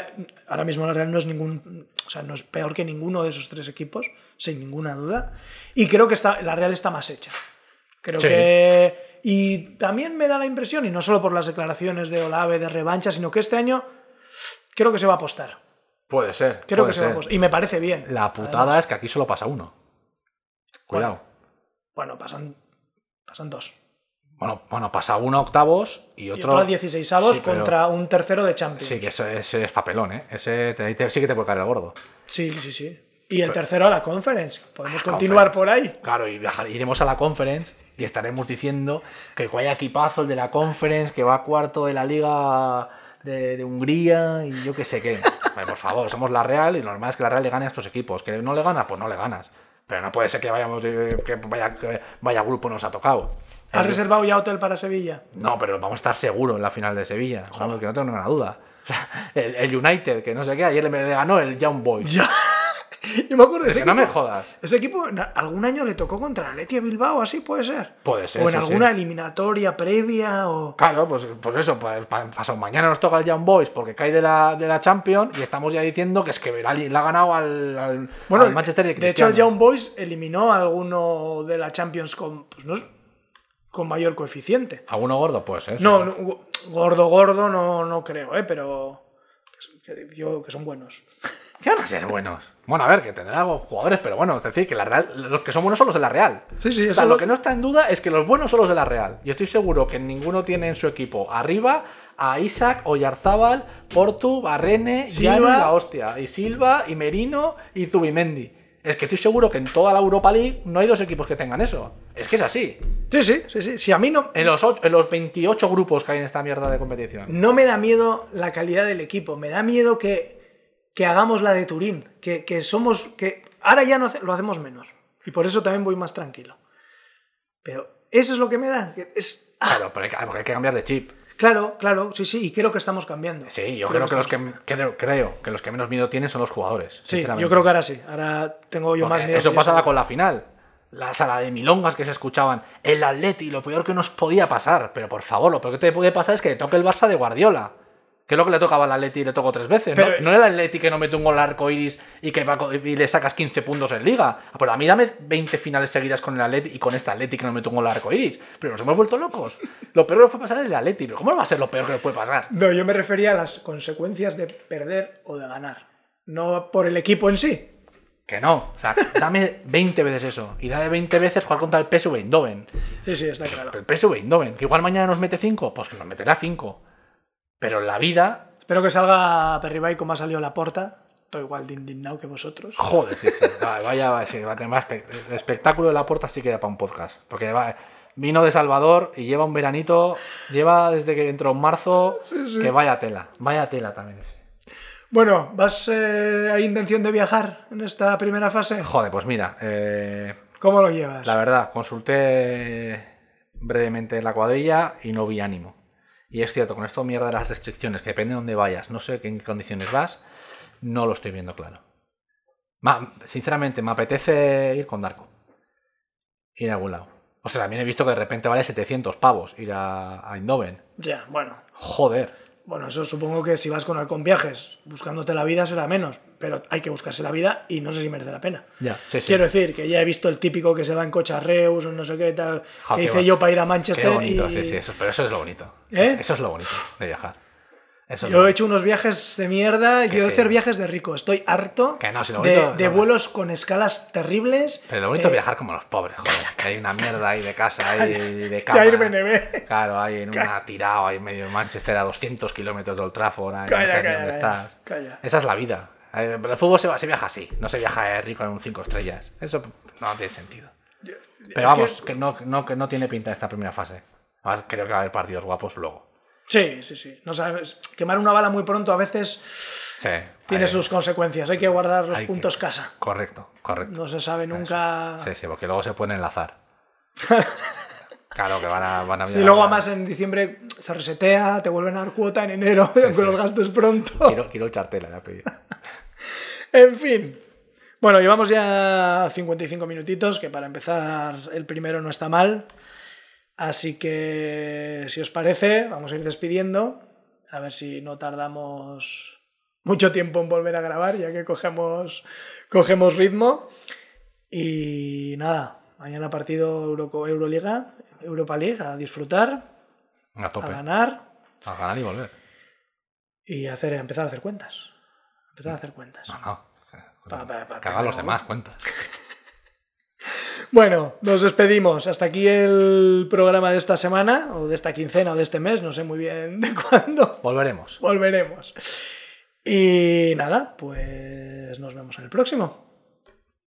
ahora mismo la Real no es ningún. O sea, no es peor que ninguno de esos tres equipos, sin ninguna duda. Y creo que está, la Real está más hecha. Creo Sí. que. Y también me da la impresión, y no solo por las declaraciones de Olave de revancha, sino que este año creo que se va a apostar. Puede ser. Creo puede que se va a apostar. Y me parece bien. La putada además. es que aquí solo pasa uno. Cuidado. Bueno, pasan, pasan dos. Bueno, bueno, pasa uno a octavos y Y otro. otro a 16 avos Sí, pero- contra un tercero de Champions. Sí, que eso, ese es papelón, ¿eh? Ese te- te- sí que te puede caer el gordo. Sí, sí, sí. Y el tercero a la conference. Podemos Ah, continuar conference. por ahí. Claro, y viajar- iremos a la conference y estaremos diciendo que vaya equipazo el de la conference, que va cuarto de la liga de, de Hungría y yo qué sé qué. Por favor, somos la Real y lo normal es que la Real le gane a estos equipos. Que no le gana, pues no le ganas. Pero no puede ser que vayamos eh, que vaya, que vaya grupo nos ha tocado. ¿Has El- reservado ya hotel para Sevilla? No, pero vamos a estar seguros en la final de Sevilla. Vamos, que no tengo ninguna duda. O sea, el, el United, que no sé qué, ayer le, le ganó el Young Boys. Ya. Yo me acuerdo de Es ese que no me equipo. jodas. Ese equipo algún año le tocó contra el de Bilbao, así puede ser. Puede ser, O en sí, alguna sí. eliminatoria previa o. Claro, pues, pues eso, pues, pa- pasado mañana nos toca el Young Boys porque cae de la, de la Champions y estamos ya diciendo que es que la, la ha ganado al, al- Bueno, al Manchester de de hecho, el Cristiano. Young Boys eliminó a alguno de la Champions con, pues, no, con mayor coeficiente. ¿Alguno gordo? Pues eso. No, no, gordo, gordo, no, no creo, ¿eh? pero que son- que, son buenos. ¿Qué van a ser buenos? Bueno, a ver, que tendrán jugadores, pero bueno, es decir, que la Real, los que son buenos son los de la Real. Sí, sí, O eso sea, lo- que no está en duda es que los buenos son los de la Real. Y estoy seguro que ninguno tiene en su equipo arriba a Isaac, Oyarzábal, Portu, Barrene, Silva. Silva, la hostia, y Silva, y Merino, y Zubimendi. Es que estoy seguro que en toda la Europa League no hay dos equipos que tengan eso. Es que es así. Sí, sí, sí, sí. Si a mí no, En los, ocho- en los 28 grupos que hay en esta mierda de competición. no me da miedo la calidad del equipo, me da miedo que, que hagamos la de Turín, que, que somos, que ahora ya no hace- lo hacemos menos. Y por eso también voy más tranquilo. Pero eso es lo que me da. Es, ah, Claro, pero hay que, porque hay que cambiar de chip. Claro, claro, sí, sí, y creo que estamos cambiando. Sí, yo creo, que los que creo, creo que los que menos miedo tienen son los jugadores. Sí, yo creo que ahora sí. Ahora tengo yo Porque más miedo. Eso pasaba con la final. La sala de milongas que se escuchaban. El Atleti, lo peor que nos podía pasar. Pero por favor, lo peor que te puede pasar es que le toque el Barça de Guardiola. Que es lo que le tocaba al Atleti y le tocó tres veces. Pero- no, no el Atleti que no mete un gol al arco iris y, que va co- y le sacas 15 puntos en liga. Pero a mí dame 20 finales seguidas con el Atleti y con este Atleti que no mete un gol al arco iris. Pero nos hemos vuelto locos. Lo peor que nos puede pasar es el Atleti. Pero ¿cómo no va a ser lo peor que nos puede pasar? No, yo me refería a las consecuencias de perder o de ganar. No por el equipo en sí. Que no. O sea, dame 20 veces eso. Y dame 20 veces jugar contra el PSV Eindhoven. Sí, sí, está claro. El PSV Eindhoven, que igual mañana nos mete 5, pues que nos meterá 5. Pero en la vida, Espero que salga Perribay como ha salido la porta. Estoy igual de indignado que vosotros. joder, sí, sí. Va- Vaya, sí, va a tener más El espectáculo de la puerta sí queda para un podcast. Porque va- vino de Salvador y lleva un veranito, lleva desde que entró en marzo, que vaya tela. Vaya tela también ese. Bueno, ¿vas eh, ¿hay intención de viajar en esta primera fase? Joder, pues mira, eh, ¿Cómo lo llevas? La verdad, consulté brevemente la cuadrilla y no vi ánimo. Y es cierto, con esto mierda de las restricciones, que depende de dónde vayas, no sé en qué condiciones vas, no lo estoy viendo claro. Ma- sinceramente, me apetece ir con Darko. Ir a algún lado. O sea, también he visto que de repente vale 700 pavos ir a, a Eindhoven. Ya, bueno. Joder. Bueno, eso supongo que si vas con Halcón Viajes buscándote la vida será menos. Pero hay que buscarse la vida y no sé si merece la pena. Ya, sí, sí. Quiero decir que ya he visto el típico que se va en coche a Reus o no sé qué tal, Ja, que hice yo para ir a Qué Manchester. bonito, y... sí, sí, eso, pero eso es lo bonito. ¿Eh? Eso es lo bonito de viajar. Eso Yo he hecho unos viajes de mierda, Que yo sí. hacer viajes de rico. Estoy harto Que no, si lo de, bonito- de no. vuelos con escalas terribles. Pero lo bonito Eh, es viajar como los pobres, joder. Que hay una mierda ahí de casa, ahí de cama. De. Claro, ahí en una tirada, ahí en medio de Manchester a 200 kilómetros de Old Trafford, ahí no Calla, sé calla, dónde calla, estás. calla. Esa es la vida. Eh, El fútbol se, viaja así, no se viaja eh, rico en un 5 estrellas. Eso no tiene sentido. Pero Es vamos, que, no, no, que no tiene pinta esta primera fase. Además, creo que va a haber partidos guapos luego. Sí, sí, sí. No sabes. Quemar una bala muy pronto a veces Sí. tiene sus consecuencias. Hay que guardar los hay que- puntos casa. Correcto, correcto. No se sabe nunca. Sí, sí, porque luego se pueden enlazar. claro, que van a, van a Si luego además en diciembre se resetea, te vuelven a dar cuota en enero, aunque los gastes pronto. Quiero, quiero pedido. En fin. Bueno, llevamos ya 55 minutitos, que para empezar el primero no está mal. Así que, si os parece, vamos a ir despidiendo. A ver si no tardamos mucho tiempo en volver a grabar, ya que cogemos, cogemos ritmo. Y nada, mañana partido Euro- Euroliga, Europa League, a disfrutar, A a tope. ganar A ganar y volver. y hacer, empezar a hacer cuentas. Empezar a hacer cuentas. No, no. Pa- pa- pa- que hagan los demás cuentas. Bueno, nos despedimos. Hasta aquí el programa de esta semana, o de esta quincena, o de este mes, no sé muy bien de cuándo. Volveremos. Volveremos. Y nada, pues nos vemos en el próximo.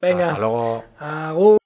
Venga. Hasta luego. Agur.